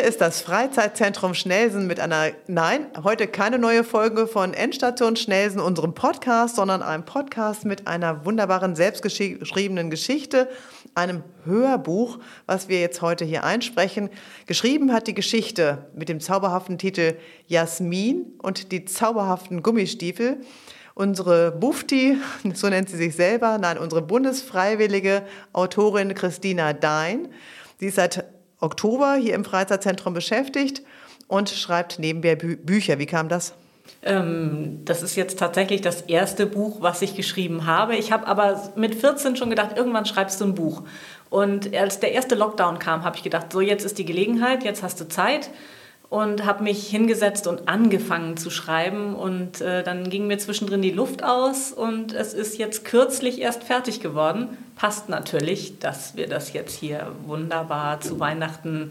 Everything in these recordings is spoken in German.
Hier ist das Freizeitzentrum Schnelsen mit einer, nein, heute keine neue Folge von Endstation Schnelsen, unserem Podcast, sondern einem Podcast mit einer wunderbaren selbstgeschriebenen Geschichte, einem Hörbuch, was wir jetzt heute hier einsprechen. Geschrieben hat die Geschichte mit dem zauberhaften Titel Jasmin und die zauberhaften Gummistiefel. Unsere Bufti, so nennt sie sich selber, nein, unsere bundesfreiwillige Autorin Christina Dein, die ist seit Oktober hier im Freizeitzentrum beschäftigt und schreibt nebenbei Bü Bücher. Wie kam das? Ähm, das ist jetzt tatsächlich das erste Buch, was ich geschrieben habe. Ich habe aber mit 14 schon gedacht, irgendwann schreibst du ein Buch. Und als der erste Lockdown kam, habe ich gedacht, so jetzt ist die Gelegenheit, jetzt hast du Zeit und habe mich hingesetzt und angefangen zu schreiben und äh, dann ging mir zwischendrin die Luft aus und es ist jetzt kürzlich erst fertig geworden. Passt natürlich, dass wir das jetzt hier wunderbar zu Weihnachten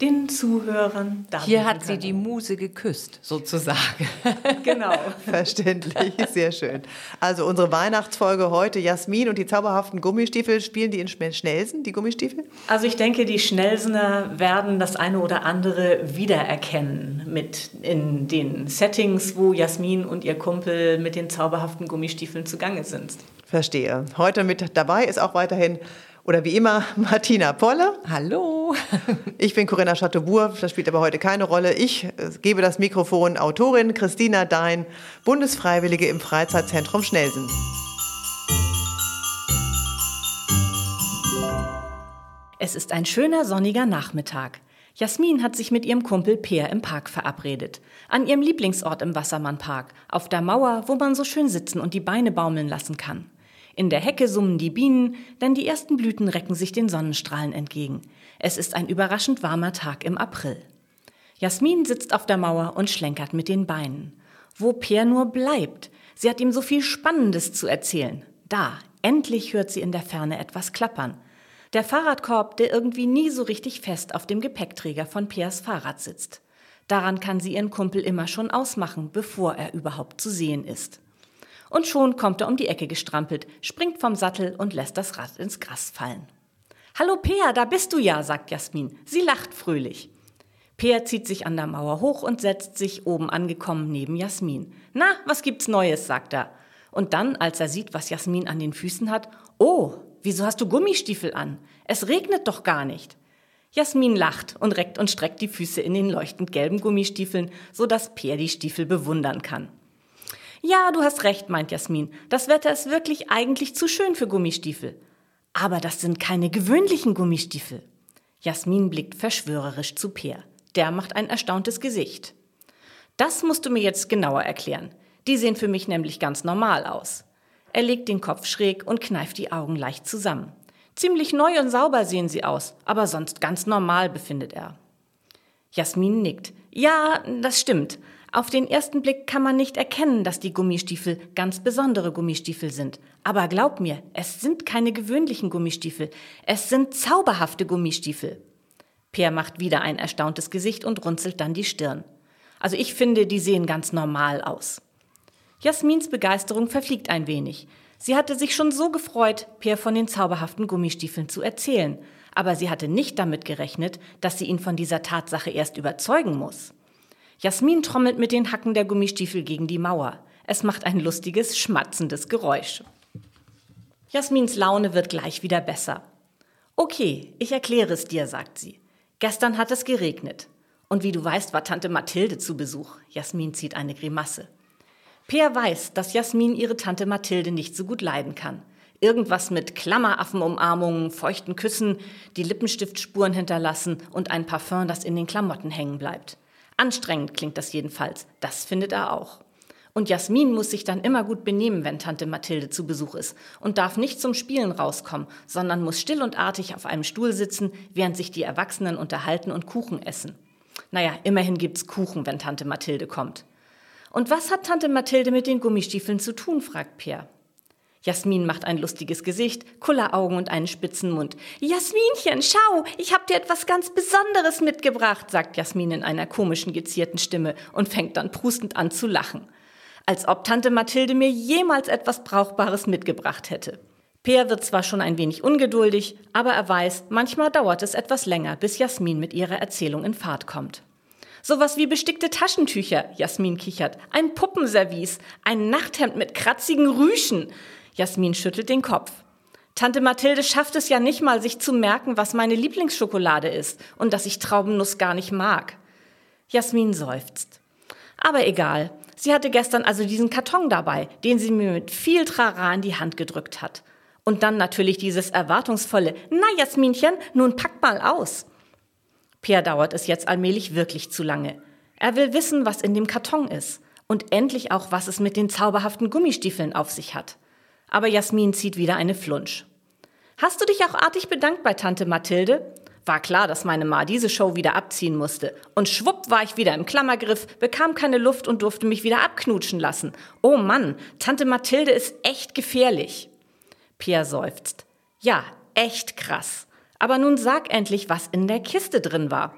den Zuhörern Hier hat sie die Muse geküsst, sozusagen. genau. Verständlich, sehr schön. Also unsere Weihnachtsfolge heute, Jasmin und die zauberhaften Gummistiefel, spielen die in Schnellsen, die Gummistiefel? Also ich denke, die Schnellsener werden das eine oder andere wiedererkennen mit in den Settings, wo Jasmin und ihr Kumpel mit den zauberhaften Gummistiefeln zugange sind. Verstehe. Heute mit dabei ist auch weiterhin oder wie immer Martina Polle. Hallo. Ich bin Corinna Chateaubourg, das spielt aber heute keine Rolle. Ich äh, gebe das Mikrofon Autorin Christina Dein, Bundesfreiwillige im Freizeitzentrum Schnelsen. Es ist ein schöner sonniger Nachmittag. Jasmin hat sich mit ihrem Kumpel Peer im Park verabredet. An ihrem Lieblingsort im Wassermannpark, auf der Mauer, wo man so schön sitzen und die Beine baumeln lassen kann. In der Hecke summen die Bienen, denn die ersten Blüten recken sich den Sonnenstrahlen entgegen. Es ist ein überraschend warmer Tag im April. Jasmin sitzt auf der Mauer und schlenkert mit den Beinen. Wo Peer nur bleibt. Sie hat ihm so viel Spannendes zu erzählen. Da, endlich hört sie in der Ferne etwas klappern. Der Fahrradkorb, der irgendwie nie so richtig fest auf dem Gepäckträger von Peers Fahrrad sitzt. Daran kann sie ihren Kumpel immer schon ausmachen, bevor er überhaupt zu sehen ist. Und schon kommt er um die Ecke gestrampelt, springt vom Sattel und lässt das Rad ins Gras fallen. Hallo Peer, da bist du ja, sagt Jasmin. Sie lacht fröhlich. Peer zieht sich an der Mauer hoch und setzt sich oben angekommen neben Jasmin. Na, was gibt's Neues, sagt er. Und dann, als er sieht, was Jasmin an den Füßen hat, oh, wieso hast du Gummistiefel an? Es regnet doch gar nicht. Jasmin lacht und reckt und streckt die Füße in den leuchtend gelben Gummistiefeln, so dass Peer die Stiefel bewundern kann. Ja, du hast recht, meint Jasmin. Das Wetter ist wirklich eigentlich zu schön für Gummistiefel. Aber das sind keine gewöhnlichen Gummistiefel. Jasmin blickt verschwörerisch zu Peer. Der macht ein erstauntes Gesicht. Das musst du mir jetzt genauer erklären. Die sehen für mich nämlich ganz normal aus. Er legt den Kopf schräg und kneift die Augen leicht zusammen. Ziemlich neu und sauber sehen sie aus, aber sonst ganz normal, befindet er. Jasmin nickt. Ja, das stimmt. Auf den ersten Blick kann man nicht erkennen, dass die Gummistiefel ganz besondere Gummistiefel sind. Aber glaub mir, es sind keine gewöhnlichen Gummistiefel. Es sind zauberhafte Gummistiefel. Peer macht wieder ein erstauntes Gesicht und runzelt dann die Stirn. Also ich finde, die sehen ganz normal aus. Jasmins Begeisterung verfliegt ein wenig. Sie hatte sich schon so gefreut, Peer von den zauberhaften Gummistiefeln zu erzählen. Aber sie hatte nicht damit gerechnet, dass sie ihn von dieser Tatsache erst überzeugen muss. Jasmin trommelt mit den Hacken der Gummistiefel gegen die Mauer. Es macht ein lustiges, schmatzendes Geräusch. Jasmins Laune wird gleich wieder besser. Okay, ich erkläre es dir, sagt sie. Gestern hat es geregnet. Und wie du weißt, war Tante Mathilde zu Besuch. Jasmin zieht eine Grimasse. Peer weiß, dass Jasmin ihre Tante Mathilde nicht so gut leiden kann. Irgendwas mit Klammeraffenumarmungen, feuchten Küssen, die Lippenstiftspuren hinterlassen und ein Parfum, das in den Klamotten hängen bleibt. Anstrengend klingt das jedenfalls. Das findet er auch. Und Jasmin muss sich dann immer gut benehmen, wenn Tante Mathilde zu Besuch ist und darf nicht zum Spielen rauskommen, sondern muss still und artig auf einem Stuhl sitzen, während sich die Erwachsenen unterhalten und Kuchen essen. Naja, immerhin gibt's Kuchen, wenn Tante Mathilde kommt. Und was hat Tante Mathilde mit den Gummistiefeln zu tun, fragt Peer. Jasmin macht ein lustiges Gesicht, Kulleraugen und einen spitzen Mund. Jasminchen, schau, ich hab dir etwas ganz Besonderes mitgebracht, sagt Jasmin in einer komischen, gezierten Stimme und fängt dann prustend an zu lachen. Als ob Tante Mathilde mir jemals etwas Brauchbares mitgebracht hätte. Peer wird zwar schon ein wenig ungeduldig, aber er weiß, manchmal dauert es etwas länger, bis Jasmin mit ihrer Erzählung in Fahrt kommt. Sowas wie bestickte Taschentücher, Jasmin kichert, ein Puppenservice, ein Nachthemd mit kratzigen Rüschen. Jasmin schüttelt den Kopf. Tante Mathilde schafft es ja nicht mal, sich zu merken, was meine Lieblingsschokolade ist und dass ich Traubennuss gar nicht mag. Jasmin seufzt. Aber egal. Sie hatte gestern also diesen Karton dabei, den sie mir mit viel Trara in die Hand gedrückt hat. Und dann natürlich dieses erwartungsvolle, na Jasminchen, nun pack mal aus. Pierre dauert es jetzt allmählich wirklich zu lange. Er will wissen, was in dem Karton ist und endlich auch, was es mit den zauberhaften Gummistiefeln auf sich hat. Aber Jasmin zieht wieder eine Flunsch. Hast du dich auch artig bedankt bei Tante Mathilde? War klar, dass meine Ma diese Show wieder abziehen musste. Und schwupp war ich wieder im Klammergriff, bekam keine Luft und durfte mich wieder abknutschen lassen. Oh Mann, Tante Mathilde ist echt gefährlich. Pierre seufzt. Ja, echt krass. Aber nun sag endlich, was in der Kiste drin war.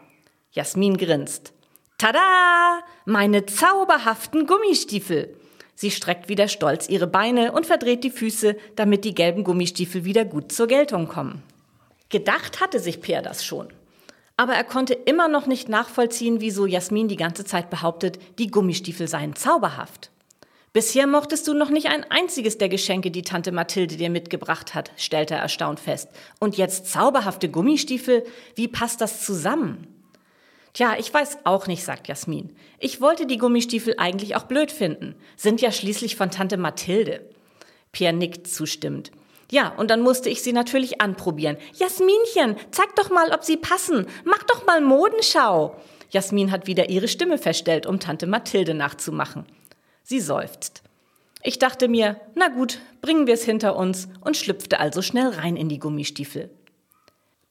Jasmin grinst. Tada! Meine zauberhaften Gummistiefel! Sie streckt wieder stolz ihre Beine und verdreht die Füße, damit die gelben Gummistiefel wieder gut zur Geltung kommen. Gedacht hatte sich Peer das schon. Aber er konnte immer noch nicht nachvollziehen, wieso Jasmin die ganze Zeit behauptet, die Gummistiefel seien zauberhaft. Bisher mochtest du noch nicht ein einziges der Geschenke, die Tante Mathilde dir mitgebracht hat, stellte er erstaunt fest. Und jetzt zauberhafte Gummistiefel? Wie passt das zusammen? Tja, ich weiß auch nicht, sagt Jasmin. Ich wollte die Gummistiefel eigentlich auch blöd finden. Sind ja schließlich von Tante Mathilde. Pierre nickt zustimmend. Ja, und dann musste ich sie natürlich anprobieren. Jasminchen, zeig doch mal, ob sie passen. Mach doch mal Modenschau. Jasmin hat wieder ihre Stimme verstellt, um Tante Mathilde nachzumachen. Sie seufzt. Ich dachte mir, na gut, bringen wir es hinter uns und schlüpfte also schnell rein in die Gummistiefel.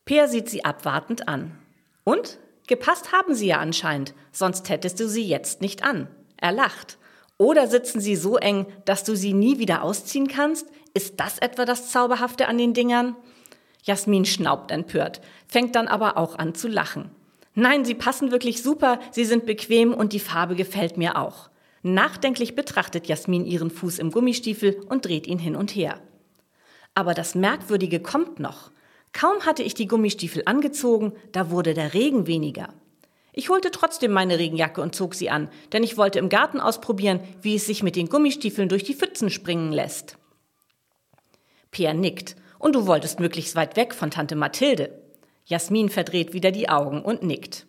Peer sieht sie abwartend an. Und? Gepasst haben sie ja anscheinend, sonst hättest du sie jetzt nicht an. Er lacht. Oder sitzen sie so eng, dass du sie nie wieder ausziehen kannst? Ist das etwa das Zauberhafte an den Dingern? Jasmin schnaubt empört, fängt dann aber auch an zu lachen. Nein, sie passen wirklich super, sie sind bequem und die Farbe gefällt mir auch. Nachdenklich betrachtet Jasmin ihren Fuß im Gummistiefel und dreht ihn hin und her. Aber das Merkwürdige kommt noch. Kaum hatte ich die Gummistiefel angezogen, da wurde der Regen weniger. Ich holte trotzdem meine Regenjacke und zog sie an, denn ich wollte im Garten ausprobieren, wie es sich mit den Gummistiefeln durch die Pfützen springen lässt. Pierre nickt. Und du wolltest möglichst weit weg von Tante Mathilde. Jasmin verdreht wieder die Augen und nickt.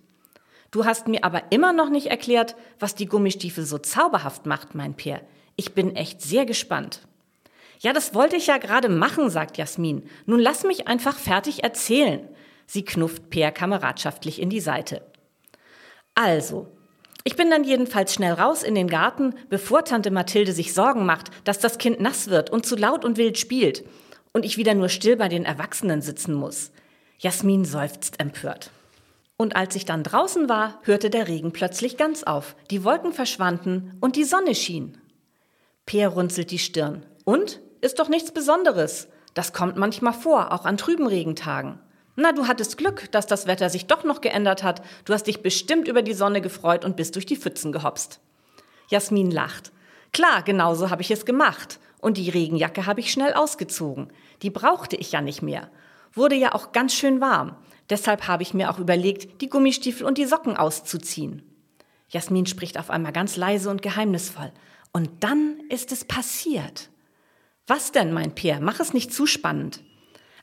Du hast mir aber immer noch nicht erklärt, was die Gummistiefel so zauberhaft macht, mein Peer. Ich bin echt sehr gespannt. Ja, das wollte ich ja gerade machen, sagt Jasmin. Nun lass mich einfach fertig erzählen. Sie knufft Peer kameradschaftlich in die Seite. Also, ich bin dann jedenfalls schnell raus in den Garten, bevor Tante Mathilde sich Sorgen macht, dass das Kind nass wird und zu laut und wild spielt und ich wieder nur still bei den Erwachsenen sitzen muss. Jasmin seufzt empört. Und als ich dann draußen war, hörte der Regen plötzlich ganz auf, die Wolken verschwanden und die Sonne schien. Peer runzelt die Stirn. Und? Ist doch nichts Besonderes. Das kommt manchmal vor, auch an trüben Regentagen. Na, du hattest Glück, dass das Wetter sich doch noch geändert hat. Du hast dich bestimmt über die Sonne gefreut und bist durch die Pfützen gehopst. Jasmin lacht. Klar, genauso habe ich es gemacht. Und die Regenjacke habe ich schnell ausgezogen. Die brauchte ich ja nicht mehr. Wurde ja auch ganz schön warm. Deshalb habe ich mir auch überlegt, die Gummistiefel und die Socken auszuziehen. Jasmin spricht auf einmal ganz leise und geheimnisvoll. Und dann ist es passiert. Was denn, mein Peer? Mach es nicht zu spannend.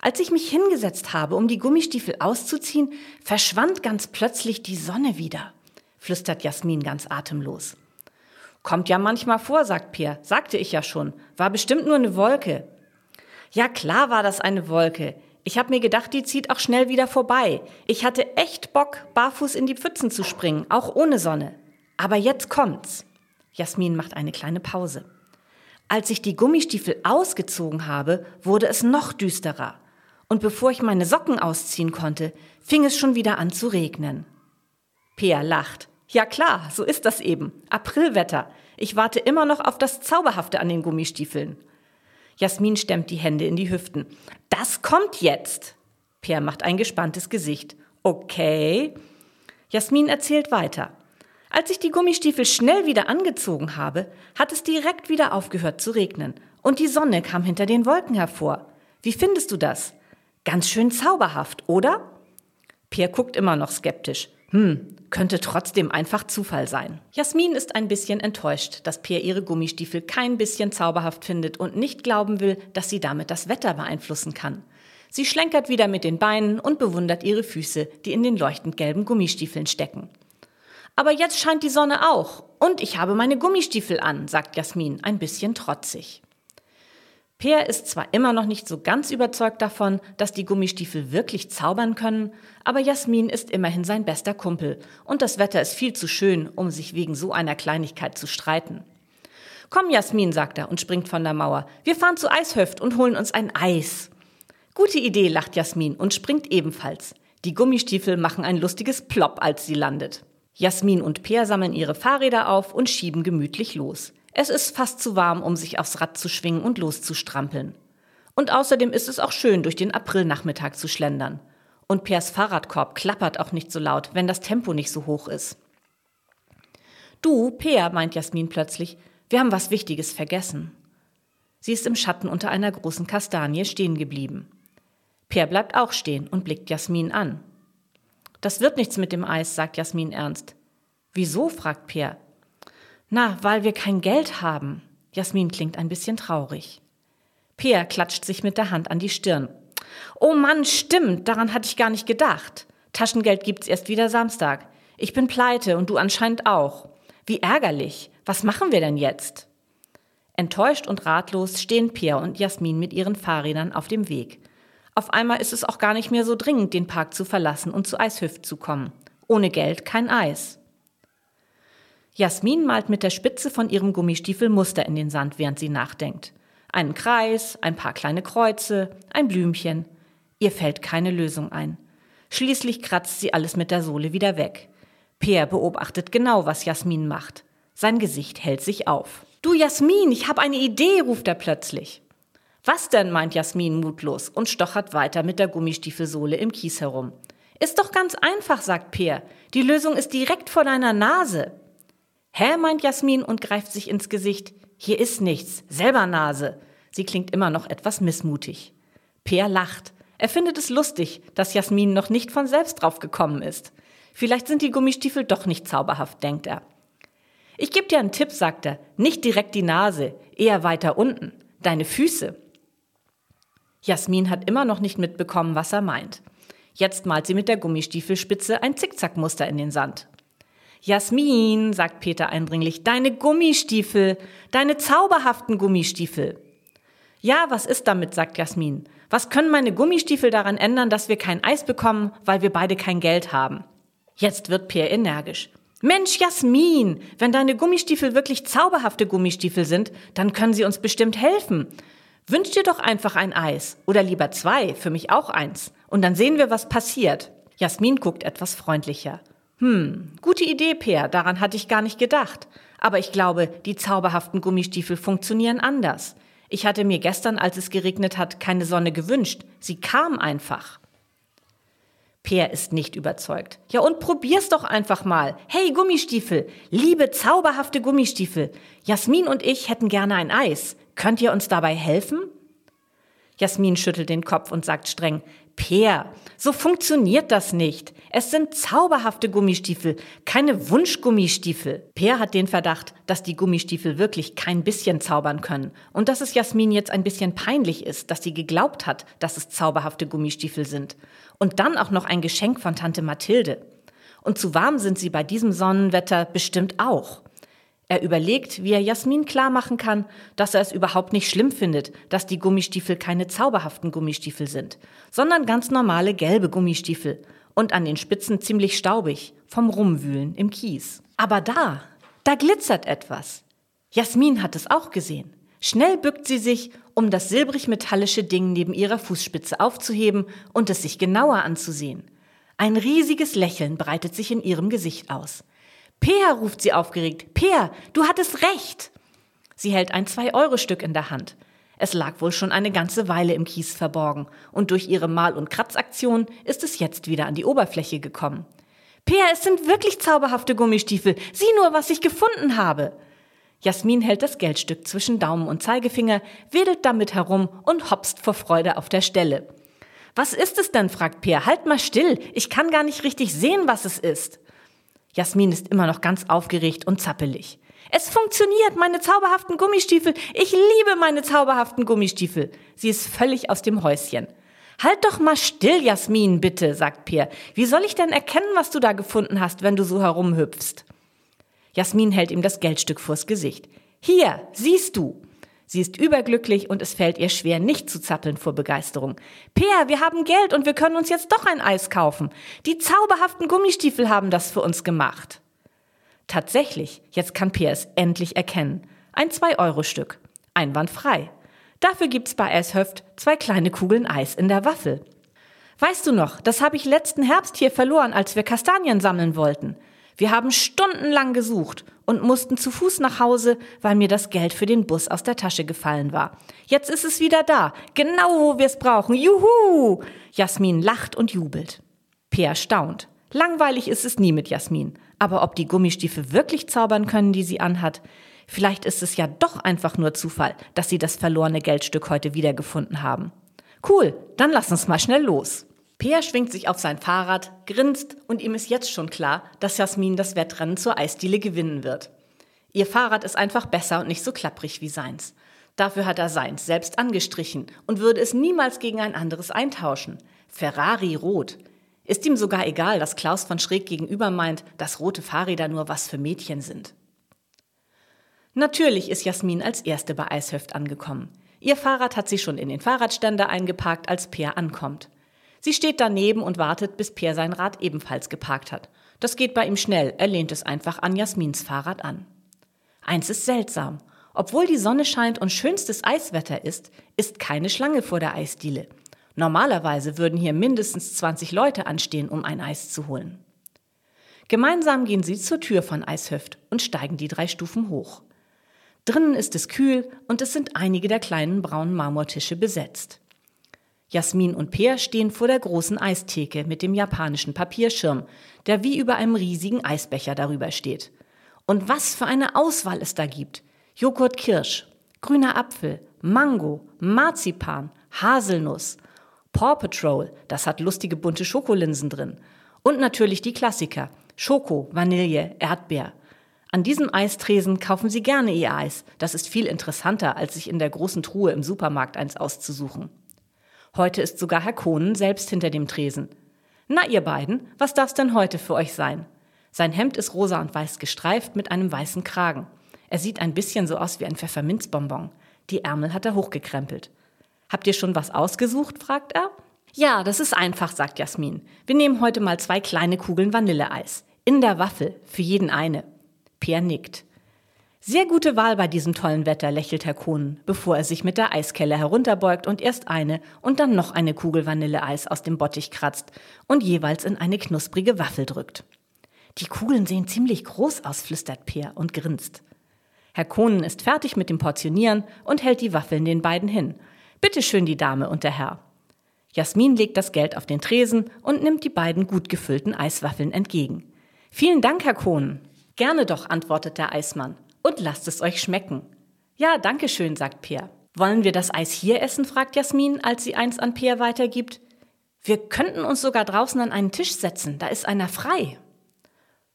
Als ich mich hingesetzt habe, um die Gummistiefel auszuziehen, verschwand ganz plötzlich die Sonne wieder, flüstert Jasmin ganz atemlos. Kommt ja manchmal vor, sagt Peer. Sagte ich ja schon. War bestimmt nur eine Wolke. Ja, klar war das eine Wolke. Ich habe mir gedacht, die zieht auch schnell wieder vorbei. Ich hatte echt Bock, barfuß in die Pfützen zu springen, auch ohne Sonne. Aber jetzt kommt's. Jasmin macht eine kleine Pause. Als ich die Gummistiefel ausgezogen habe, wurde es noch düsterer. Und bevor ich meine Socken ausziehen konnte, fing es schon wieder an zu regnen. Pea lacht. Ja klar, so ist das eben. Aprilwetter. Ich warte immer noch auf das Zauberhafte an den Gummistiefeln. Jasmin stemmt die Hände in die Hüften. Das kommt jetzt. Per macht ein gespanntes Gesicht. Okay. Jasmin erzählt weiter. Als ich die Gummistiefel schnell wieder angezogen habe, hat es direkt wieder aufgehört zu regnen und die Sonne kam hinter den Wolken hervor. Wie findest du das? Ganz schön zauberhaft, oder? Peer guckt immer noch skeptisch. Hm, könnte trotzdem einfach Zufall sein. Jasmin ist ein bisschen enttäuscht, dass Peer ihre Gummistiefel kein bisschen zauberhaft findet und nicht glauben will, dass sie damit das Wetter beeinflussen kann. Sie schlenkert wieder mit den Beinen und bewundert ihre Füße, die in den leuchtend gelben Gummistiefeln stecken. Aber jetzt scheint die Sonne auch und ich habe meine Gummistiefel an, sagt Jasmin ein bisschen trotzig. Peer ist zwar immer noch nicht so ganz überzeugt davon, dass die Gummistiefel wirklich zaubern können, aber Jasmin ist immerhin sein bester Kumpel und das Wetter ist viel zu schön, um sich wegen so einer Kleinigkeit zu streiten. Komm, Jasmin, sagt er und springt von der Mauer. Wir fahren zu Eishöft und holen uns ein Eis. Gute Idee, lacht Jasmin und springt ebenfalls. Die Gummistiefel machen ein lustiges Plopp, als sie landet. Jasmin und Peer sammeln ihre Fahrräder auf und schieben gemütlich los. Es ist fast zu warm, um sich aufs Rad zu schwingen und loszustrampeln. Und außerdem ist es auch schön, durch den Aprilnachmittag zu schlendern. Und Pers Fahrradkorb klappert auch nicht so laut, wenn das Tempo nicht so hoch ist. Du, Peer, meint Jasmin plötzlich, wir haben was Wichtiges vergessen. Sie ist im Schatten unter einer großen Kastanie stehen geblieben. Peer bleibt auch stehen und blickt Jasmin an. Das wird nichts mit dem Eis, sagt Jasmin ernst. Wieso? fragt Peer. Na, weil wir kein Geld haben. Jasmin klingt ein bisschen traurig. Peer klatscht sich mit der Hand an die Stirn. Oh Mann, stimmt, daran hatte ich gar nicht gedacht. Taschengeld gibt's erst wieder Samstag. Ich bin pleite und du anscheinend auch. Wie ärgerlich. Was machen wir denn jetzt? Enttäuscht und ratlos stehen Peer und Jasmin mit ihren Fahrrädern auf dem Weg. Auf einmal ist es auch gar nicht mehr so dringend, den Park zu verlassen und zu Eishüft zu kommen. Ohne Geld kein Eis. Jasmin malt mit der Spitze von ihrem Gummistiefel Muster in den Sand, während sie nachdenkt. Einen Kreis, ein paar kleine Kreuze, ein Blümchen. Ihr fällt keine Lösung ein. Schließlich kratzt sie alles mit der Sohle wieder weg. Peer beobachtet genau, was Jasmin macht. Sein Gesicht hält sich auf. Du Jasmin, ich habe eine Idee, ruft er plötzlich. Was denn, meint Jasmin mutlos und stochert weiter mit der Gummistiefelsohle im Kies herum. Ist doch ganz einfach, sagt Peer. Die Lösung ist direkt vor deiner Nase. Hä, meint Jasmin und greift sich ins Gesicht. Hier ist nichts, selber Nase. Sie klingt immer noch etwas missmutig. Peer lacht. Er findet es lustig, dass Jasmin noch nicht von selbst drauf gekommen ist. Vielleicht sind die Gummistiefel doch nicht zauberhaft, denkt er. Ich gebe dir einen Tipp, sagt er. Nicht direkt die Nase, eher weiter unten. Deine Füße. Jasmin hat immer noch nicht mitbekommen, was er meint. Jetzt malt sie mit der Gummistiefelspitze ein Zickzackmuster in den Sand. Jasmin, sagt Peter eindringlich, deine Gummistiefel, deine zauberhaften Gummistiefel. Ja, was ist damit, sagt Jasmin. Was können meine Gummistiefel daran ändern, dass wir kein Eis bekommen, weil wir beide kein Geld haben? Jetzt wird Peer energisch. Mensch, Jasmin, wenn deine Gummistiefel wirklich zauberhafte Gummistiefel sind, dann können sie uns bestimmt helfen. Wünsch dir doch einfach ein Eis. Oder lieber zwei, für mich auch eins. Und dann sehen wir, was passiert. Jasmin guckt etwas freundlicher. Hm, gute Idee, Peer, daran hatte ich gar nicht gedacht. Aber ich glaube, die zauberhaften Gummistiefel funktionieren anders. Ich hatte mir gestern, als es geregnet hat, keine Sonne gewünscht. Sie kam einfach. Peer ist nicht überzeugt. Ja, und probier's doch einfach mal. Hey, Gummistiefel, liebe zauberhafte Gummistiefel. Jasmin und ich hätten gerne ein Eis. Könnt ihr uns dabei helfen? Jasmin schüttelt den Kopf und sagt streng, Peer, so funktioniert das nicht. Es sind zauberhafte Gummistiefel, keine Wunschgummistiefel. Peer hat den Verdacht, dass die Gummistiefel wirklich kein bisschen zaubern können und dass es Jasmin jetzt ein bisschen peinlich ist, dass sie geglaubt hat, dass es zauberhafte Gummistiefel sind. Und dann auch noch ein Geschenk von Tante Mathilde. Und zu warm sind sie bei diesem Sonnenwetter bestimmt auch. Er überlegt, wie er Jasmin klar machen kann, dass er es überhaupt nicht schlimm findet, dass die Gummistiefel keine zauberhaften Gummistiefel sind, sondern ganz normale gelbe Gummistiefel und an den Spitzen ziemlich staubig vom Rumwühlen im Kies. Aber da, da glitzert etwas. Jasmin hat es auch gesehen. Schnell bückt sie sich, um das silbrig-metallische Ding neben ihrer Fußspitze aufzuheben und es sich genauer anzusehen. Ein riesiges Lächeln breitet sich in ihrem Gesicht aus. Peer, ruft sie aufgeregt. Peer, du hattest recht. Sie hält ein Zwei-Euro-Stück in der Hand. Es lag wohl schon eine ganze Weile im Kies verborgen, und durch ihre Mal- und Kratzaktion ist es jetzt wieder an die Oberfläche gekommen. Peer, es sind wirklich zauberhafte Gummistiefel. Sieh nur, was ich gefunden habe. Jasmin hält das Geldstück zwischen Daumen und Zeigefinger, wedelt damit herum und hopst vor Freude auf der Stelle. Was ist es denn? fragt Peer. Halt mal still. Ich kann gar nicht richtig sehen, was es ist. Jasmin ist immer noch ganz aufgeregt und zappelig. Es funktioniert, meine zauberhaften Gummistiefel. Ich liebe meine zauberhaften Gummistiefel. Sie ist völlig aus dem Häuschen. Halt doch mal still, Jasmin, bitte, sagt Peer. Wie soll ich denn erkennen, was du da gefunden hast, wenn du so herumhüpfst? Jasmin hält ihm das Geldstück vors Gesicht. Hier, siehst du. Sie ist überglücklich und es fällt ihr schwer, nicht zu zappeln vor Begeisterung. Peer, wir haben Geld und wir können uns jetzt doch ein Eis kaufen. Die zauberhaften Gummistiefel haben das für uns gemacht. Tatsächlich, jetzt kann Peer es endlich erkennen. Ein 2-Euro-Stück. Einwandfrei. Dafür gibt's bei Eishöft zwei kleine Kugeln Eis in der Waffel. Weißt du noch, das habe ich letzten Herbst hier verloren, als wir Kastanien sammeln wollten. Wir haben stundenlang gesucht und mussten zu Fuß nach Hause, weil mir das Geld für den Bus aus der Tasche gefallen war. Jetzt ist es wieder da, genau wo wir es brauchen. Juhu! Jasmin lacht und jubelt. Peer staunt. Langweilig ist es nie mit Jasmin. Aber ob die Gummistiefel wirklich zaubern können, die sie anhat, vielleicht ist es ja doch einfach nur Zufall, dass sie das verlorene Geldstück heute wiedergefunden haben. Cool, dann lass uns mal schnell los. Peer schwingt sich auf sein Fahrrad, grinst und ihm ist jetzt schon klar, dass Jasmin das Wettrennen zur Eisdiele gewinnen wird. Ihr Fahrrad ist einfach besser und nicht so klapprig wie seins. Dafür hat er seins selbst angestrichen und würde es niemals gegen ein anderes eintauschen. Ferrari rot. Ist ihm sogar egal, dass Klaus von schräg gegenüber meint, dass rote Fahrräder nur was für Mädchen sind. Natürlich ist Jasmin als erste bei Eishöft angekommen. Ihr Fahrrad hat sie schon in den Fahrradständer eingeparkt, als Peer ankommt. Sie steht daneben und wartet, bis Peer sein Rad ebenfalls geparkt hat. Das geht bei ihm schnell, er lehnt es einfach an Jasmins Fahrrad an. Eins ist seltsam. Obwohl die Sonne scheint und schönstes Eiswetter ist, ist keine Schlange vor der Eisdiele. Normalerweise würden hier mindestens 20 Leute anstehen, um ein Eis zu holen. Gemeinsam gehen sie zur Tür von Eishöft und steigen die drei Stufen hoch. Drinnen ist es kühl und es sind einige der kleinen braunen Marmortische besetzt. Jasmin und Peer stehen vor der großen Eistheke mit dem japanischen Papierschirm, der wie über einem riesigen Eisbecher darüber steht. Und was für eine Auswahl es da gibt. Joghurt Kirsch, grüner Apfel, Mango, Marzipan, Haselnuss, Paw Patrol, das hat lustige bunte Schokolinsen drin. Und natürlich die Klassiker, Schoko, Vanille, Erdbeer. An diesem Eistresen kaufen Sie gerne Ihr Eis. Das ist viel interessanter, als sich in der großen Truhe im Supermarkt eins auszusuchen. Heute ist sogar Herr Kohnen selbst hinter dem Tresen. Na, ihr beiden, was darf's denn heute für euch sein? Sein Hemd ist rosa und weiß gestreift mit einem weißen Kragen. Er sieht ein bisschen so aus wie ein Pfefferminzbonbon. Die Ärmel hat er hochgekrempelt. Habt ihr schon was ausgesucht? fragt er. Ja, das ist einfach, sagt Jasmin. Wir nehmen heute mal zwei kleine Kugeln Vanilleeis. In der Waffel, für jeden eine. Peer nickt. Sehr gute Wahl bei diesem tollen Wetter, lächelt Herr Kohn, bevor er sich mit der Eiskelle herunterbeugt und erst eine und dann noch eine Kugel Vanilleeis aus dem Bottich kratzt und jeweils in eine knusprige Waffel drückt. Die Kugeln sehen ziemlich groß aus, flüstert Peer und grinst. Herr Kohnen ist fertig mit dem Portionieren und hält die Waffeln den beiden hin. Bitte schön, die Dame und der Herr. Jasmin legt das Geld auf den Tresen und nimmt die beiden gut gefüllten Eiswaffeln entgegen. Vielen Dank, Herr Kohnen. Gerne doch, antwortet der Eismann und lasst es euch schmecken. Ja, danke schön, sagt Peer. Wollen wir das Eis hier essen? fragt Jasmin, als sie eins an Peer weitergibt. Wir könnten uns sogar draußen an einen Tisch setzen, da ist einer frei.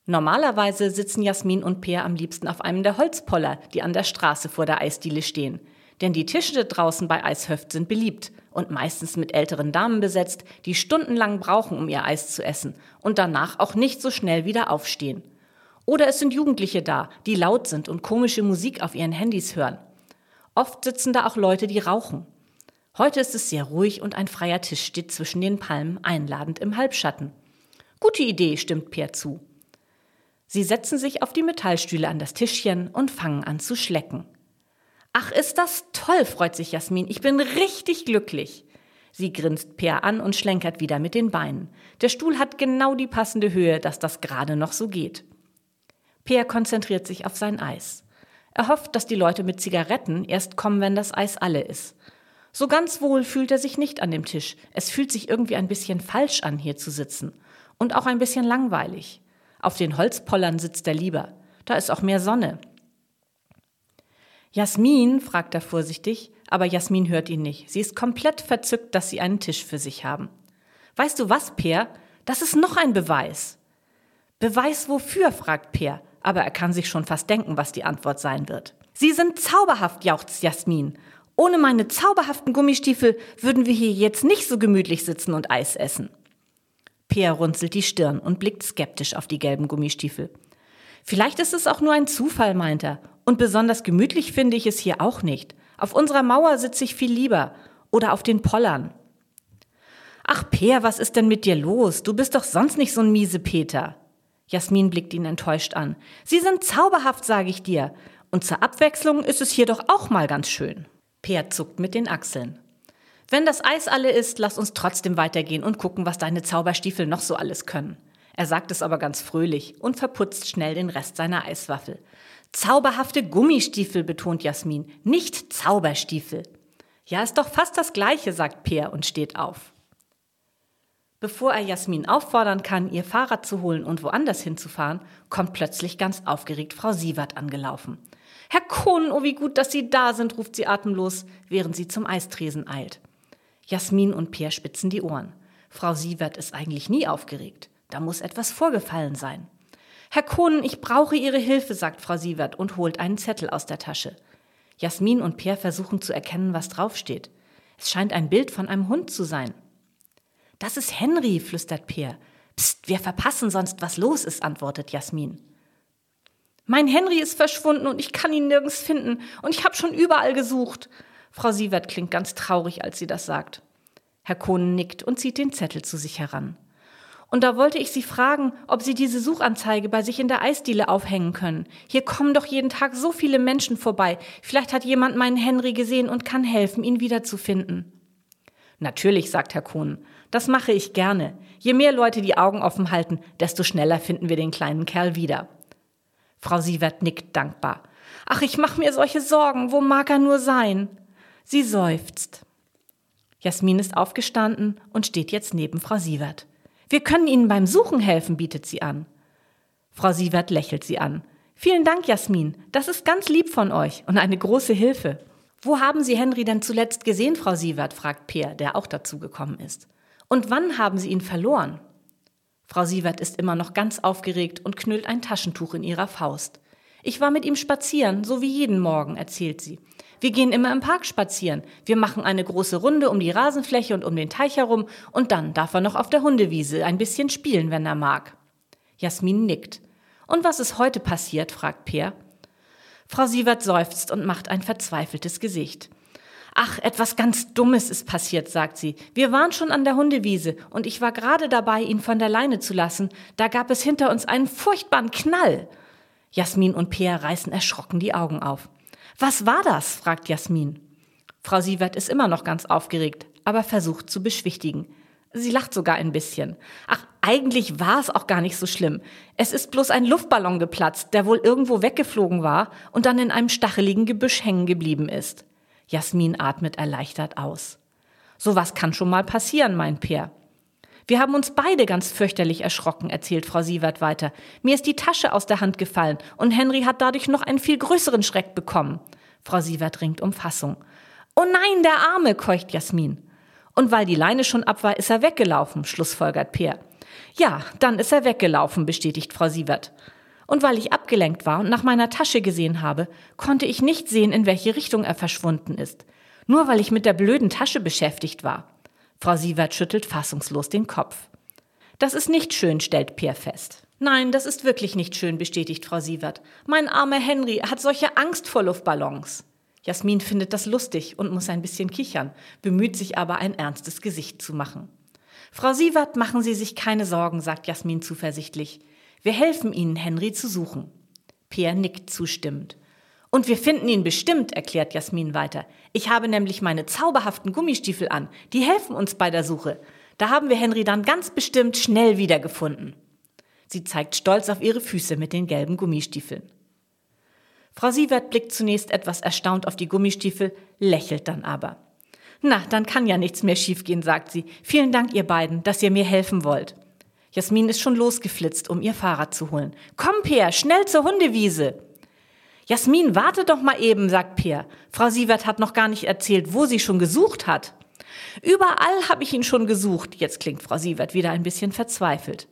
Normalerweise sitzen Jasmin und Peer am liebsten auf einem der Holzpoller, die an der Straße vor der Eisdiele stehen. Denn die Tische draußen bei Eishöft sind beliebt und meistens mit älteren Damen besetzt, die stundenlang brauchen, um ihr Eis zu essen und danach auch nicht so schnell wieder aufstehen. Oder es sind Jugendliche da, die laut sind und komische Musik auf ihren Handys hören. Oft sitzen da auch Leute, die rauchen. Heute ist es sehr ruhig und ein freier Tisch steht zwischen den Palmen einladend im Halbschatten. Gute Idee, stimmt Peer zu. Sie setzen sich auf die Metallstühle an das Tischchen und fangen an zu schlecken. Ach, ist das toll, freut sich Jasmin. Ich bin richtig glücklich. Sie grinst Peer an und schlenkert wieder mit den Beinen. Der Stuhl hat genau die passende Höhe, dass das gerade noch so geht. Peer konzentriert sich auf sein Eis. Er hofft, dass die Leute mit Zigaretten erst kommen, wenn das Eis alle ist. So ganz wohl fühlt er sich nicht an dem Tisch. Es fühlt sich irgendwie ein bisschen falsch an, hier zu sitzen. Und auch ein bisschen langweilig. Auf den Holzpollern sitzt er lieber. Da ist auch mehr Sonne. Jasmin, fragt er vorsichtig, aber Jasmin hört ihn nicht. Sie ist komplett verzückt, dass sie einen Tisch für sich haben. Weißt du was, Peer? Das ist noch ein Beweis. Beweis wofür? fragt Peer, aber er kann sich schon fast denken, was die Antwort sein wird. Sie sind zauberhaft, jauchzt Jasmin. Ohne meine zauberhaften Gummistiefel würden wir hier jetzt nicht so gemütlich sitzen und Eis essen. Peer runzelt die Stirn und blickt skeptisch auf die gelben Gummistiefel. Vielleicht ist es auch nur ein Zufall, meint er. Und besonders gemütlich finde ich es hier auch nicht. Auf unserer Mauer sitze ich viel lieber. Oder auf den Pollern. Ach, Peer, was ist denn mit dir los? Du bist doch sonst nicht so ein miese Peter. Jasmin blickt ihn enttäuscht an. Sie sind zauberhaft, sage ich dir. Und zur Abwechslung ist es hier doch auch mal ganz schön. Peer zuckt mit den Achseln. Wenn das Eis alle ist, lass uns trotzdem weitergehen und gucken, was deine Zauberstiefel noch so alles können. Er sagt es aber ganz fröhlich und verputzt schnell den Rest seiner Eiswaffel. Zauberhafte Gummistiefel, betont Jasmin, nicht Zauberstiefel. Ja, ist doch fast das Gleiche, sagt Peer und steht auf. Bevor er Jasmin auffordern kann, ihr Fahrrad zu holen und woanders hinzufahren, kommt plötzlich ganz aufgeregt Frau Sievert angelaufen. Herr Kohn, oh wie gut, dass Sie da sind, ruft sie atemlos, während sie zum Eistresen eilt. Jasmin und Peer spitzen die Ohren. Frau Sievert ist eigentlich nie aufgeregt. Da muss etwas vorgefallen sein. Herr Kohnen, ich brauche Ihre Hilfe, sagt Frau Sievert und holt einen Zettel aus der Tasche. Jasmin und Peer versuchen zu erkennen, was draufsteht. Es scheint ein Bild von einem Hund zu sein. Das ist Henry, flüstert Peer. Psst, wir verpassen sonst, was los ist, antwortet Jasmin. Mein Henry ist verschwunden und ich kann ihn nirgends finden und ich habe schon überall gesucht. Frau Sievert klingt ganz traurig, als sie das sagt. Herr Kohnen nickt und zieht den Zettel zu sich heran. Und da wollte ich Sie fragen, ob Sie diese Suchanzeige bei sich in der Eisdiele aufhängen können. Hier kommen doch jeden Tag so viele Menschen vorbei. Vielleicht hat jemand meinen Henry gesehen und kann helfen, ihn wiederzufinden. Natürlich, sagt Herr Kuhn. Das mache ich gerne. Je mehr Leute die Augen offen halten, desto schneller finden wir den kleinen Kerl wieder. Frau Sievert nickt dankbar. Ach, ich mache mir solche Sorgen. Wo mag er nur sein? Sie seufzt. Jasmin ist aufgestanden und steht jetzt neben Frau Sievert. Wir können Ihnen beim Suchen helfen, bietet sie an. Frau Sievert lächelt sie an. Vielen Dank, Jasmin. Das ist ganz lieb von euch und eine große Hilfe. Wo haben Sie Henry denn zuletzt gesehen, Frau Sievert? fragt Peer, der auch dazugekommen ist. Und wann haben Sie ihn verloren? Frau Sievert ist immer noch ganz aufgeregt und knüllt ein Taschentuch in ihrer Faust. Ich war mit ihm spazieren, so wie jeden Morgen, erzählt sie. Wir gehen immer im Park spazieren. Wir machen eine große Runde um die Rasenfläche und um den Teich herum und dann darf er noch auf der Hundewiese ein bisschen spielen, wenn er mag. Jasmin nickt. Und was ist heute passiert? fragt Peer. Frau Sievert seufzt und macht ein verzweifeltes Gesicht. Ach, etwas ganz Dummes ist passiert, sagt sie. Wir waren schon an der Hundewiese und ich war gerade dabei, ihn von der Leine zu lassen. Da gab es hinter uns einen furchtbaren Knall. Jasmin und Peer reißen erschrocken die Augen auf. Was war das? fragt Jasmin. Frau Sievert ist immer noch ganz aufgeregt, aber versucht zu beschwichtigen. Sie lacht sogar ein bisschen. Ach, eigentlich war es auch gar nicht so schlimm. Es ist bloß ein Luftballon geplatzt, der wohl irgendwo weggeflogen war und dann in einem stacheligen Gebüsch hängen geblieben ist. Jasmin atmet erleichtert aus. Sowas kann schon mal passieren, meint Peer. Wir haben uns beide ganz fürchterlich erschrocken, erzählt Frau Sievert weiter. Mir ist die Tasche aus der Hand gefallen und Henry hat dadurch noch einen viel größeren Schreck bekommen. Frau Sievert ringt um Fassung. Oh nein, der Arme, keucht Jasmin. Und weil die Leine schon ab war, ist er weggelaufen, schlussfolgert Peer. Ja, dann ist er weggelaufen, bestätigt Frau Sievert. Und weil ich abgelenkt war und nach meiner Tasche gesehen habe, konnte ich nicht sehen, in welche Richtung er verschwunden ist. Nur weil ich mit der blöden Tasche beschäftigt war. Frau Sievert schüttelt fassungslos den Kopf. Das ist nicht schön, stellt Peer fest. Nein, das ist wirklich nicht schön, bestätigt Frau Sievert. Mein armer Henry hat solche Angst vor Luftballons. Jasmin findet das lustig und muss ein bisschen kichern, bemüht sich aber ein ernstes Gesicht zu machen. Frau Sievert, machen Sie sich keine Sorgen, sagt Jasmin zuversichtlich. Wir helfen Ihnen, Henry zu suchen. Peer nickt zustimmend. Und wir finden ihn bestimmt, erklärt Jasmin weiter. Ich habe nämlich meine zauberhaften Gummistiefel an. Die helfen uns bei der Suche. Da haben wir Henry dann ganz bestimmt schnell wiedergefunden. Sie zeigt stolz auf ihre Füße mit den gelben Gummistiefeln. Frau Sievert blickt zunächst etwas erstaunt auf die Gummistiefel, lächelt dann aber. Na, dann kann ja nichts mehr schiefgehen, sagt sie. Vielen Dank, ihr beiden, dass ihr mir helfen wollt. Jasmin ist schon losgeflitzt, um ihr Fahrrad zu holen. Komm, Peer, schnell zur Hundewiese! Jasmin, warte doch mal eben, sagt Peer. Frau Sievert hat noch gar nicht erzählt, wo sie schon gesucht hat. Überall habe ich ihn schon gesucht. Jetzt klingt Frau Sievert wieder ein bisschen verzweifelt.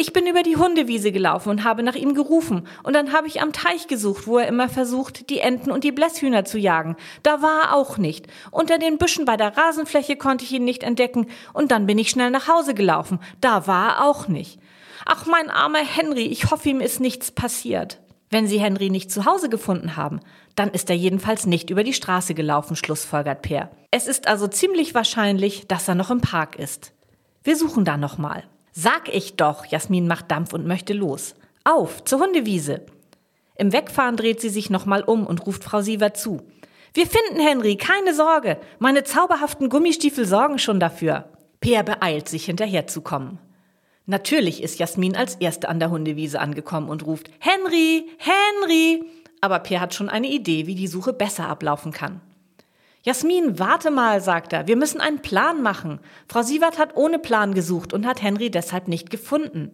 Ich bin über die Hundewiese gelaufen und habe nach ihm gerufen. Und dann habe ich am Teich gesucht, wo er immer versucht, die Enten und die Blässhühner zu jagen. Da war er auch nicht. Unter den Büschen bei der Rasenfläche konnte ich ihn nicht entdecken. Und dann bin ich schnell nach Hause gelaufen. Da war er auch nicht. Ach, mein armer Henry, ich hoffe, ihm ist nichts passiert. Wenn Sie Henry nicht zu Hause gefunden haben, dann ist er jedenfalls nicht über die Straße gelaufen, schlussfolgert Peer. Es ist also ziemlich wahrscheinlich, dass er noch im Park ist. Wir suchen da nochmal. Sag ich doch, Jasmin macht Dampf und möchte los. Auf, zur Hundewiese. Im Wegfahren dreht sie sich nochmal um und ruft Frau Siever zu. Wir finden Henry, keine Sorge. Meine zauberhaften Gummistiefel sorgen schon dafür. Peer beeilt sich hinterherzukommen. Natürlich ist Jasmin als Erste an der Hundewiese angekommen und ruft Henry, Henry. Aber Peer hat schon eine Idee, wie die Suche besser ablaufen kann. Jasmin, warte mal, sagt er, wir müssen einen Plan machen. Frau Sievert hat ohne Plan gesucht und hat Henry deshalb nicht gefunden.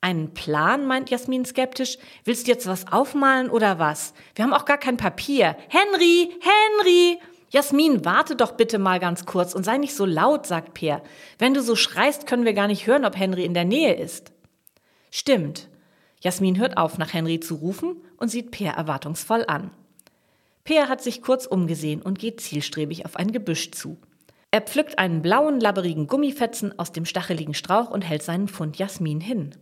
Einen Plan, meint Jasmin skeptisch. Willst du jetzt was aufmalen oder was? Wir haben auch gar kein Papier. Henry, Henry! Jasmin, warte doch bitte mal ganz kurz und sei nicht so laut, sagt Peer. Wenn du so schreist, können wir gar nicht hören, ob Henry in der Nähe ist. Stimmt. Jasmin hört auf, nach Henry zu rufen und sieht Peer erwartungsvoll an. Peer hat sich kurz umgesehen und geht zielstrebig auf ein Gebüsch zu. Er pflückt einen blauen, labberigen Gummifetzen aus dem stacheligen Strauch und hält seinen Fund Jasmin hin.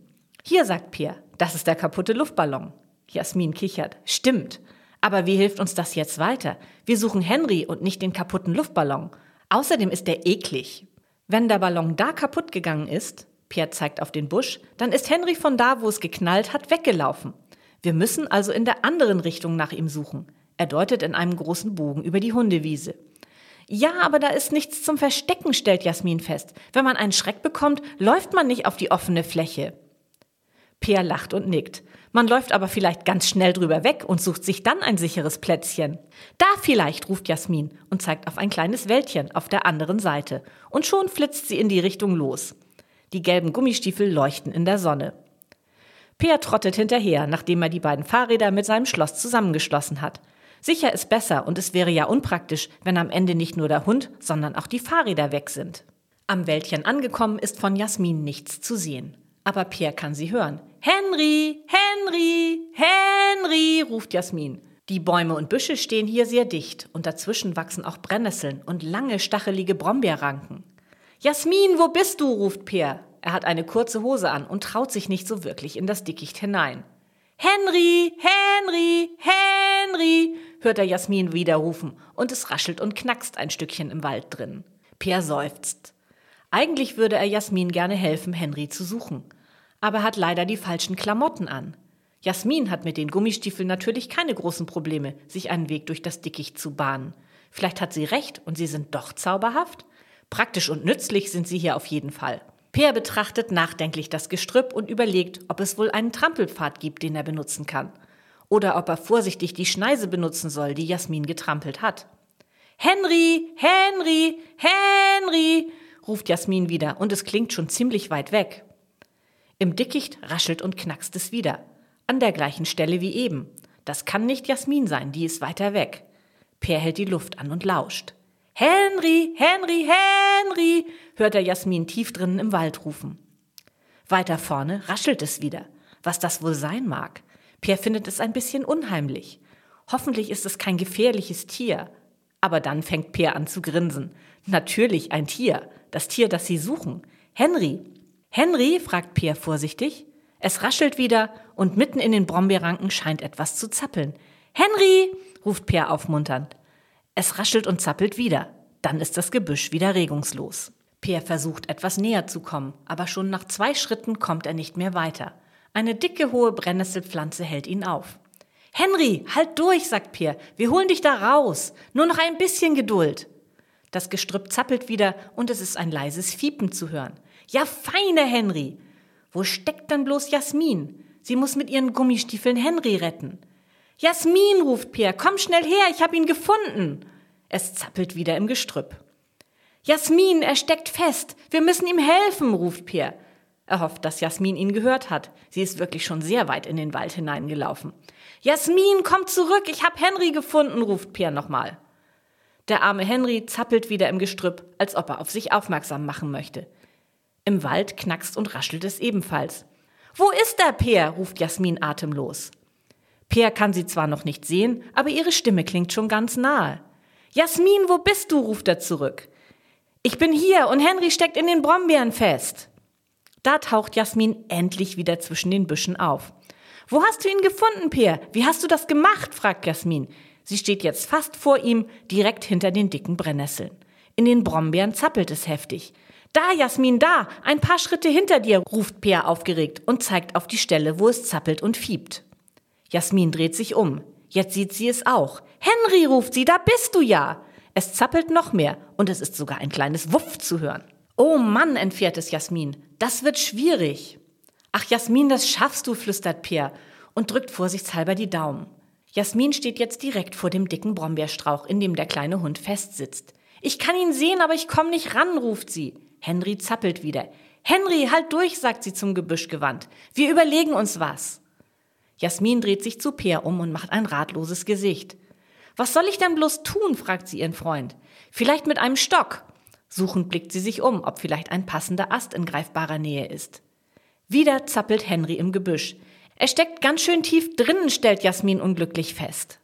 Hier, sagt Peer, das ist der kaputte Luftballon. Jasmin kichert. Stimmt. Aber wie hilft uns das jetzt weiter? Wir suchen Henry und nicht den kaputten Luftballon. Außerdem ist der eklig. Wenn der Ballon da kaputt gegangen ist, Pierre zeigt auf den Busch, dann ist Henry von da, wo es geknallt hat, weggelaufen. Wir müssen also in der anderen Richtung nach ihm suchen. Er deutet in einem großen Bogen über die Hundewiese. Ja, aber da ist nichts zum Verstecken, stellt Jasmin fest. Wenn man einen Schreck bekommt, läuft man nicht auf die offene Fläche. Peer lacht und nickt. Man läuft aber vielleicht ganz schnell drüber weg und sucht sich dann ein sicheres Plätzchen. Da vielleicht, ruft Jasmin und zeigt auf ein kleines Wäldchen auf der anderen Seite. Und schon flitzt sie in die Richtung los. Die gelben Gummistiefel leuchten in der Sonne. Peer trottet hinterher, nachdem er die beiden Fahrräder mit seinem Schloss zusammengeschlossen hat. Sicher ist besser und es wäre ja unpraktisch, wenn am Ende nicht nur der Hund, sondern auch die Fahrräder weg sind. Am Wäldchen angekommen ist von Jasmin nichts zu sehen. Aber Pierre kann sie hören. Henry, Henry, Henry, ruft Jasmin. Die Bäume und Büsche stehen hier sehr dicht und dazwischen wachsen auch Brennnesseln und lange stachelige Brombeerranken. Jasmin, wo bist du? ruft Pierre. Er hat eine kurze Hose an und traut sich nicht so wirklich in das Dickicht hinein. Henry, Henry, Henry, hört er Jasmin wieder rufen und es raschelt und knackst ein Stückchen im Wald drin. Peer seufzt. Eigentlich würde er Jasmin gerne helfen, Henry zu suchen. Aber er hat leider die falschen Klamotten an. Jasmin hat mit den Gummistiefeln natürlich keine großen Probleme, sich einen Weg durch das Dickicht zu bahnen. Vielleicht hat sie recht und sie sind doch zauberhaft? Praktisch und nützlich sind sie hier auf jeden Fall. Peer betrachtet nachdenklich das Gestrüpp und überlegt, ob es wohl einen Trampelpfad gibt, den er benutzen kann oder ob er vorsichtig die Schneise benutzen soll, die Jasmin getrampelt hat. Henry, Henry, Henry, ruft Jasmin wieder und es klingt schon ziemlich weit weg. Im Dickicht raschelt und knackst es wieder, an der gleichen Stelle wie eben. Das kann nicht Jasmin sein, die ist weiter weg. Per hält die Luft an und lauscht. Henry, Henry, Henry, hört er Jasmin tief drinnen im Wald rufen. Weiter vorne raschelt es wieder. Was das wohl sein mag? Pierre findet es ein bisschen unheimlich. Hoffentlich ist es kein gefährliches Tier. Aber dann fängt Pierre an zu grinsen. Natürlich ein Tier. Das Tier, das sie suchen. Henry. Henry? fragt Pierre vorsichtig. Es raschelt wieder und mitten in den Brombeerranken scheint etwas zu zappeln. Henry! ruft Pierre aufmunternd. Es raschelt und zappelt wieder. Dann ist das Gebüsch wieder regungslos. Pierre versucht etwas näher zu kommen, aber schon nach zwei Schritten kommt er nicht mehr weiter. Eine dicke, hohe Brennnesselpflanze hält ihn auf. Henry, halt durch, sagt Pierre. Wir holen dich da raus. Nur noch ein bisschen Geduld. Das Gestrüpp zappelt wieder und es ist ein leises Fiepen zu hören. Ja, feine Henry. Wo steckt denn bloß Jasmin? Sie muss mit ihren Gummistiefeln Henry retten. Jasmin, ruft Pierre, komm schnell her, ich hab ihn gefunden. Es zappelt wieder im Gestrüpp. Jasmin, er steckt fest. Wir müssen ihm helfen, ruft Pierre. Er hofft, dass Jasmin ihn gehört hat. Sie ist wirklich schon sehr weit in den Wald hineingelaufen. Jasmin, komm zurück, ich hab Henry gefunden, ruft Pierre nochmal. Der arme Henry zappelt wieder im Gestrüpp, als ob er auf sich aufmerksam machen möchte. Im Wald knackst und raschelt es ebenfalls. Wo ist der Peer? ruft Jasmin atemlos. Peer kann sie zwar noch nicht sehen, aber ihre Stimme klingt schon ganz nahe. Jasmin, wo bist du? ruft er zurück. Ich bin hier und Henry steckt in den Brombeeren fest. Da taucht Jasmin endlich wieder zwischen den Büschen auf. Wo hast du ihn gefunden, Peer? Wie hast du das gemacht? fragt Jasmin. Sie steht jetzt fast vor ihm, direkt hinter den dicken Brennnesseln. In den Brombeeren zappelt es heftig. Da, Jasmin, da, ein paar Schritte hinter dir, ruft Peer aufgeregt und zeigt auf die Stelle, wo es zappelt und fiebt. Jasmin dreht sich um. Jetzt sieht sie es auch. Henry, ruft sie, da bist du ja. Es zappelt noch mehr und es ist sogar ein kleines Wuff zu hören. Oh Mann, entfährt es Jasmin. Das wird schwierig. Ach, Jasmin, das schaffst du, flüstert Peer und drückt vorsichtshalber die Daumen. Jasmin steht jetzt direkt vor dem dicken Brombeerstrauch, in dem der kleine Hund festsitzt. Ich kann ihn sehen, aber ich komme nicht ran, ruft sie. Henry zappelt wieder. Henry, halt durch, sagt sie zum Gebüsch gewandt. Wir überlegen uns was. Jasmin dreht sich zu Peer um und macht ein ratloses Gesicht. Was soll ich denn bloß tun? fragt sie ihren Freund. Vielleicht mit einem Stock. Suchend blickt sie sich um, ob vielleicht ein passender Ast in greifbarer Nähe ist. Wieder zappelt Henry im Gebüsch. Er steckt ganz schön tief drinnen, stellt Jasmin unglücklich fest.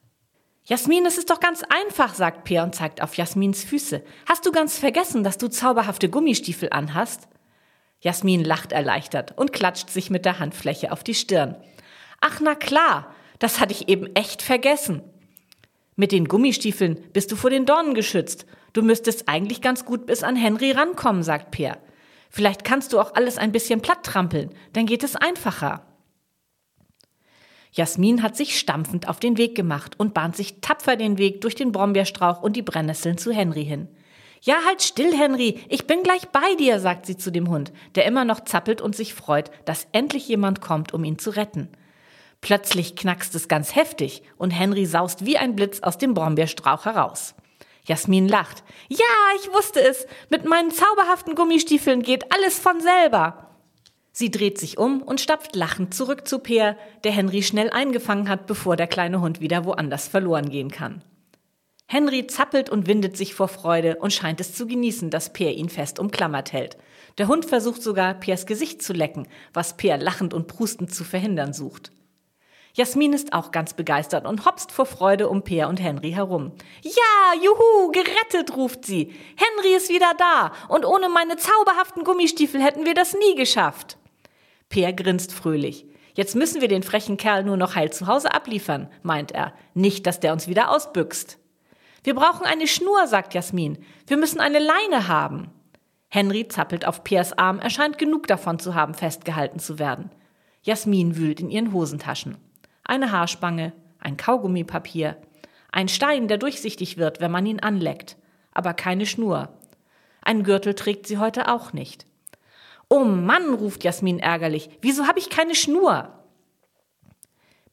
Jasmin, es ist doch ganz einfach, sagt Peer und zeigt auf Jasmins Füße. Hast du ganz vergessen, dass du zauberhafte Gummistiefel anhast? Jasmin lacht erleichtert und klatscht sich mit der Handfläche auf die Stirn. Ach na klar, das hatte ich eben echt vergessen. Mit den Gummistiefeln bist du vor den Dornen geschützt. Du müsstest eigentlich ganz gut bis an Henry rankommen, sagt Peer. Vielleicht kannst du auch alles ein bisschen platt trampeln, dann geht es einfacher. Jasmin hat sich stampfend auf den Weg gemacht und bahnt sich tapfer den Weg durch den Brombeerstrauch und die Brennnesseln zu Henry hin. Ja, halt still, Henry, ich bin gleich bei dir, sagt sie zu dem Hund, der immer noch zappelt und sich freut, dass endlich jemand kommt, um ihn zu retten. Plötzlich knackst es ganz heftig und Henry saust wie ein Blitz aus dem Brombeerstrauch heraus. Jasmin lacht. Ja, ich wusste es. Mit meinen zauberhaften Gummistiefeln geht alles von selber. Sie dreht sich um und stapft lachend zurück zu Peer, der Henry schnell eingefangen hat, bevor der kleine Hund wieder woanders verloren gehen kann. Henry zappelt und windet sich vor Freude und scheint es zu genießen, dass Peer ihn fest umklammert hält. Der Hund versucht sogar, Peers Gesicht zu lecken, was Peer lachend und prustend zu verhindern sucht. Jasmin ist auch ganz begeistert und hopst vor Freude um Peer und Henry herum. Ja, juhu, gerettet, ruft sie. Henry ist wieder da und ohne meine zauberhaften Gummistiefel hätten wir das nie geschafft. Peer grinst fröhlich. Jetzt müssen wir den frechen Kerl nur noch heil zu Hause abliefern, meint er. Nicht, dass der uns wieder ausbüchst. Wir brauchen eine Schnur, sagt Jasmin. Wir müssen eine Leine haben. Henry zappelt auf Peers Arm, er scheint genug davon zu haben, festgehalten zu werden. Jasmin wühlt in ihren Hosentaschen eine Haarspange, ein Kaugummipapier, ein Stein, der durchsichtig wird, wenn man ihn anleckt, aber keine Schnur. Ein Gürtel trägt sie heute auch nicht. Oh Mann, ruft Jasmin ärgerlich, wieso habe ich keine Schnur?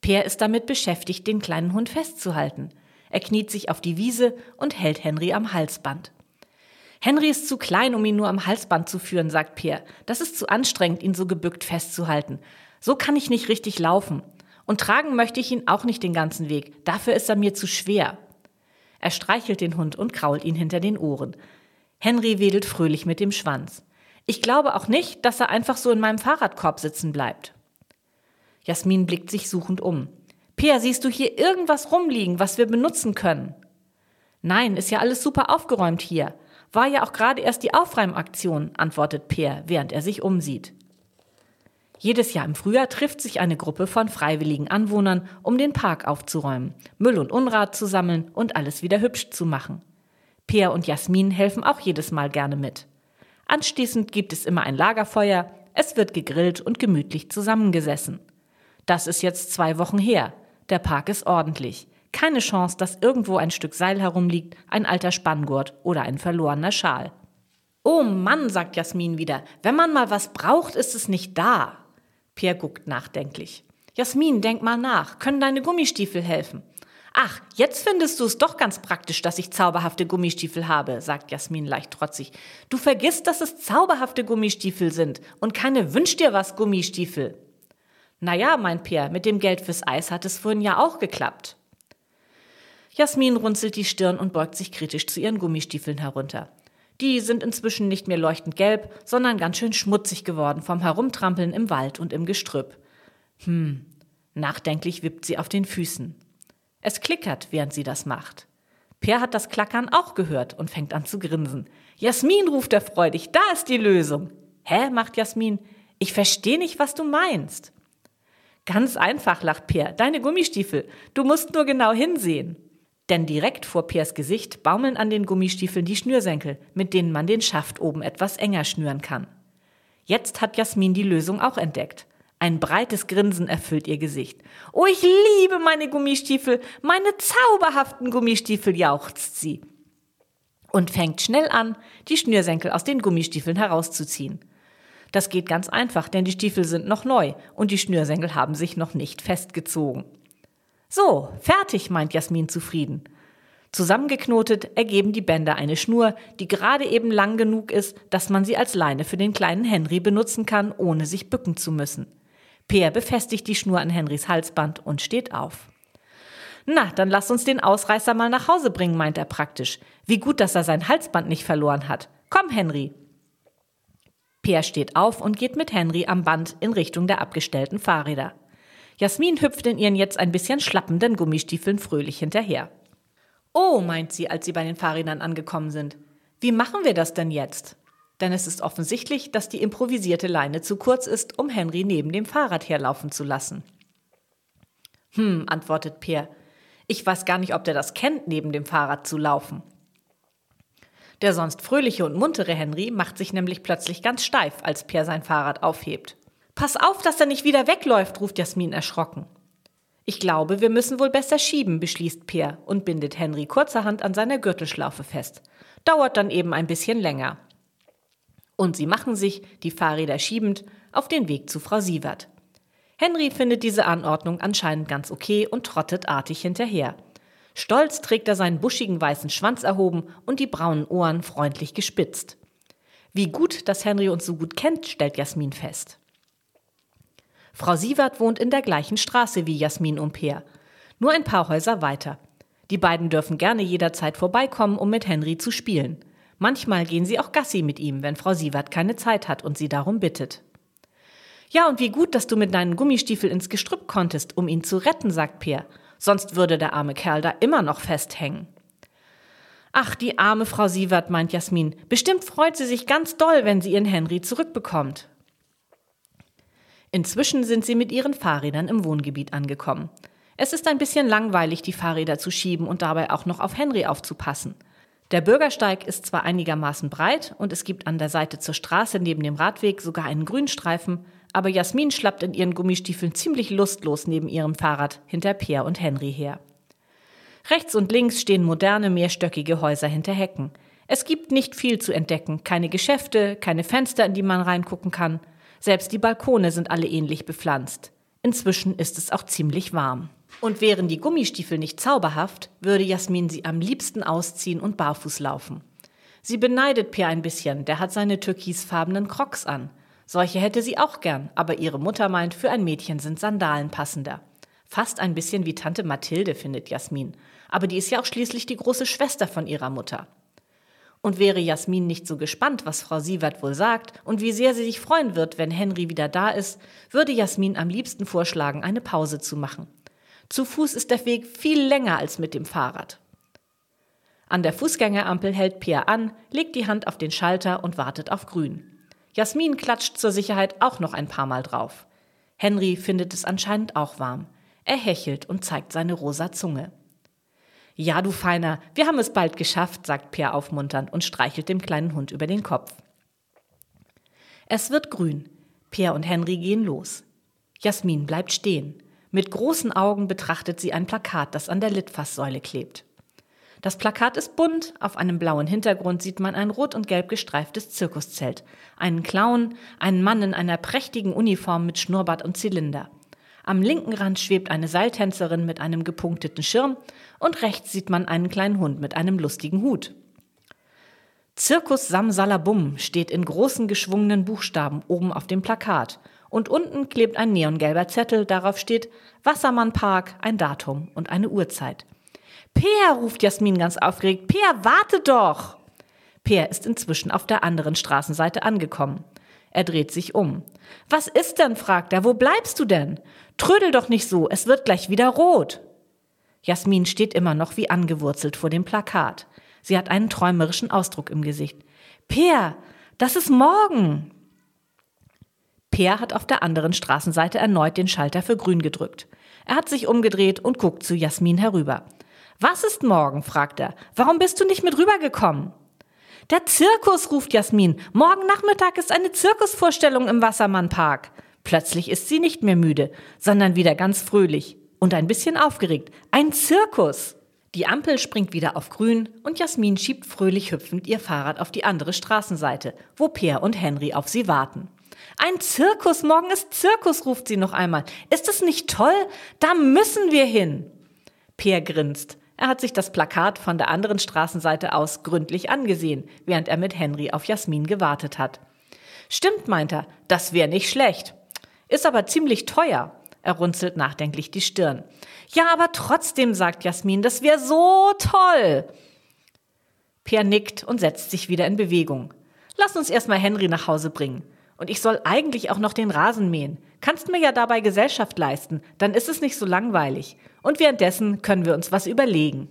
Peer ist damit beschäftigt, den kleinen Hund festzuhalten. Er kniet sich auf die Wiese und hält Henry am Halsband. Henry ist zu klein, um ihn nur am Halsband zu führen, sagt Peer. Das ist zu anstrengend, ihn so gebückt festzuhalten. So kann ich nicht richtig laufen. Und tragen möchte ich ihn auch nicht den ganzen Weg. Dafür ist er mir zu schwer. Er streichelt den Hund und krault ihn hinter den Ohren. Henry wedelt fröhlich mit dem Schwanz. Ich glaube auch nicht, dass er einfach so in meinem Fahrradkorb sitzen bleibt. Jasmin blickt sich suchend um. Peer, siehst du hier irgendwas rumliegen, was wir benutzen können? Nein, ist ja alles super aufgeräumt hier. War ja auch gerade erst die Aufräumaktion, antwortet Peer, während er sich umsieht. Jedes Jahr im Frühjahr trifft sich eine Gruppe von freiwilligen Anwohnern, um den Park aufzuräumen, Müll und Unrat zu sammeln und alles wieder hübsch zu machen. Peer und Jasmin helfen auch jedes Mal gerne mit. Anschließend gibt es immer ein Lagerfeuer, es wird gegrillt und gemütlich zusammengesessen. Das ist jetzt zwei Wochen her. Der Park ist ordentlich. Keine Chance, dass irgendwo ein Stück Seil herumliegt, ein alter Spanngurt oder ein verlorener Schal. Oh Mann, sagt Jasmin wieder, wenn man mal was braucht, ist es nicht da. Pierre guckt nachdenklich. Jasmin, denk mal nach. Können deine Gummistiefel helfen? Ach, jetzt findest du es doch ganz praktisch, dass ich zauberhafte Gummistiefel habe, sagt Jasmin leicht trotzig. Du vergisst, dass es zauberhafte Gummistiefel sind und keine Wünsch dir was Gummistiefel. Naja, mein Peer, mit dem Geld fürs Eis hat es vorhin ja auch geklappt. Jasmin runzelt die Stirn und beugt sich kritisch zu ihren Gummistiefeln herunter. Die sind inzwischen nicht mehr leuchtend gelb, sondern ganz schön schmutzig geworden vom Herumtrampeln im Wald und im Gestrüpp. Hm, nachdenklich wippt sie auf den Füßen. Es klickert, während sie das macht. Per hat das Klackern auch gehört und fängt an zu grinsen. Jasmin, ruft er freudig, da ist die Lösung. Hä, macht Jasmin, ich verstehe nicht, was du meinst. Ganz einfach, lacht Per, deine Gummistiefel. Du musst nur genau hinsehen. Denn direkt vor Pers Gesicht baumeln an den Gummistiefeln die Schnürsenkel, mit denen man den Schaft oben etwas enger schnüren kann. Jetzt hat Jasmin die Lösung auch entdeckt. Ein breites Grinsen erfüllt ihr Gesicht. Oh, ich liebe meine Gummistiefel, meine zauberhaften Gummistiefel, jauchzt sie. Und fängt schnell an, die Schnürsenkel aus den Gummistiefeln herauszuziehen. Das geht ganz einfach, denn die Stiefel sind noch neu und die Schnürsenkel haben sich noch nicht festgezogen. So, fertig, meint Jasmin zufrieden. Zusammengeknotet ergeben die Bänder eine Schnur, die gerade eben lang genug ist, dass man sie als Leine für den kleinen Henry benutzen kann, ohne sich bücken zu müssen. Peer befestigt die Schnur an Henrys Halsband und steht auf. Na, dann lass uns den Ausreißer mal nach Hause bringen, meint er praktisch. Wie gut, dass er sein Halsband nicht verloren hat. Komm, Henry. Peer steht auf und geht mit Henry am Band in Richtung der abgestellten Fahrräder. Jasmin hüpft in ihren jetzt ein bisschen schlappenden Gummistiefeln fröhlich hinterher. Oh, meint sie, als sie bei den Fahrrädern angekommen sind. Wie machen wir das denn jetzt? denn es ist offensichtlich, dass die improvisierte Leine zu kurz ist, um Henry neben dem Fahrrad herlaufen zu lassen. Hm, antwortet Peer. Ich weiß gar nicht, ob der das kennt, neben dem Fahrrad zu laufen. Der sonst fröhliche und muntere Henry macht sich nämlich plötzlich ganz steif, als Peer sein Fahrrad aufhebt. Pass auf, dass er nicht wieder wegläuft, ruft Jasmin erschrocken. Ich glaube, wir müssen wohl besser schieben, beschließt Peer und bindet Henry kurzerhand an seiner Gürtelschlaufe fest. Dauert dann eben ein bisschen länger und sie machen sich, die Fahrräder schiebend, auf den Weg zu Frau Sievert. Henry findet diese Anordnung anscheinend ganz okay und trottet artig hinterher. Stolz trägt er seinen buschigen weißen Schwanz erhoben und die braunen Ohren freundlich gespitzt. Wie gut, dass Henry uns so gut kennt, stellt Jasmin fest. Frau Sievert wohnt in der gleichen Straße wie Jasmin und Peer, nur ein paar Häuser weiter. Die beiden dürfen gerne jederzeit vorbeikommen, um mit Henry zu spielen. Manchmal gehen sie auch Gassi mit ihm, wenn Frau Sievert keine Zeit hat und sie darum bittet. Ja, und wie gut, dass du mit deinen Gummistiefel ins Gestrüpp konntest, um ihn zu retten, sagt Peer. Sonst würde der arme Kerl da immer noch festhängen. Ach, die arme Frau Sievert, meint Jasmin. Bestimmt freut sie sich ganz doll, wenn sie ihren Henry zurückbekommt. Inzwischen sind sie mit ihren Fahrrädern im Wohngebiet angekommen. Es ist ein bisschen langweilig, die Fahrräder zu schieben und dabei auch noch auf Henry aufzupassen. Der Bürgersteig ist zwar einigermaßen breit und es gibt an der Seite zur Straße neben dem Radweg sogar einen Grünstreifen, aber Jasmin schlappt in ihren Gummistiefeln ziemlich lustlos neben ihrem Fahrrad hinter Peer und Henry her. Rechts und links stehen moderne mehrstöckige Häuser hinter Hecken. Es gibt nicht viel zu entdecken, keine Geschäfte, keine Fenster, in die man reingucken kann. Selbst die Balkone sind alle ähnlich bepflanzt. Inzwischen ist es auch ziemlich warm. Und wären die Gummistiefel nicht zauberhaft, würde Jasmin sie am liebsten ausziehen und barfuß laufen. Sie beneidet Pierre ein bisschen, der hat seine türkisfarbenen Crocs an. Solche hätte sie auch gern, aber ihre Mutter meint, für ein Mädchen sind Sandalen passender. Fast ein bisschen wie Tante Mathilde, findet Jasmin. Aber die ist ja auch schließlich die große Schwester von ihrer Mutter. Und wäre Jasmin nicht so gespannt, was Frau Sievert wohl sagt und wie sehr sie sich freuen wird, wenn Henry wieder da ist, würde Jasmin am liebsten vorschlagen, eine Pause zu machen. Zu Fuß ist der Weg viel länger als mit dem Fahrrad. An der Fußgängerampel hält Peer an, legt die Hand auf den Schalter und wartet auf Grün. Jasmin klatscht zur Sicherheit auch noch ein paar Mal drauf. Henry findet es anscheinend auch warm. Er hechelt und zeigt seine rosa Zunge. Ja, du Feiner, wir haben es bald geschafft, sagt Peer aufmunternd und streichelt dem kleinen Hund über den Kopf. Es wird grün. Peer und Henry gehen los. Jasmin bleibt stehen. Mit großen Augen betrachtet sie ein Plakat, das an der Litfaßsäule klebt. Das Plakat ist bunt, auf einem blauen Hintergrund sieht man ein rot und gelb gestreiftes Zirkuszelt, einen Clown, einen Mann in einer prächtigen Uniform mit Schnurrbart und Zylinder. Am linken Rand schwebt eine Seiltänzerin mit einem gepunkteten Schirm und rechts sieht man einen kleinen Hund mit einem lustigen Hut. Zirkus Samsalabum steht in großen geschwungenen Buchstaben oben auf dem Plakat und unten klebt ein neongelber Zettel, darauf steht Wassermannpark, ein Datum und eine Uhrzeit. Peer, ruft Jasmin ganz aufgeregt, Peer, warte doch! Peer ist inzwischen auf der anderen Straßenseite angekommen. Er dreht sich um. Was ist denn? fragt er. Wo bleibst du denn? Trödel doch nicht so, es wird gleich wieder rot. Jasmin steht immer noch wie angewurzelt vor dem Plakat. Sie hat einen träumerischen Ausdruck im Gesicht. Peer, das ist morgen. Peer hat auf der anderen Straßenseite erneut den Schalter für grün gedrückt. Er hat sich umgedreht und guckt zu Jasmin herüber. Was ist morgen? fragt er. Warum bist du nicht mit rübergekommen? Der Zirkus, ruft Jasmin. Morgen Nachmittag ist eine Zirkusvorstellung im Wassermannpark. Plötzlich ist sie nicht mehr müde, sondern wieder ganz fröhlich und ein bisschen aufgeregt. Ein Zirkus! Die Ampel springt wieder auf grün und Jasmin schiebt fröhlich hüpfend ihr Fahrrad auf die andere Straßenseite, wo Peer und Henry auf sie warten. Ein Zirkus, morgen ist Zirkus, ruft sie noch einmal. Ist es nicht toll? Da müssen wir hin. Peer grinst. Er hat sich das Plakat von der anderen Straßenseite aus gründlich angesehen, während er mit Henry auf Jasmin gewartet hat. Stimmt, meint er, das wäre nicht schlecht. Ist aber ziemlich teuer. Er runzelt nachdenklich die Stirn. Ja, aber trotzdem, sagt Jasmin, das wäre so toll. Peer nickt und setzt sich wieder in Bewegung. Lass uns erstmal Henry nach Hause bringen. Und ich soll eigentlich auch noch den Rasen mähen. Kannst mir ja dabei Gesellschaft leisten, dann ist es nicht so langweilig. Und währenddessen können wir uns was überlegen.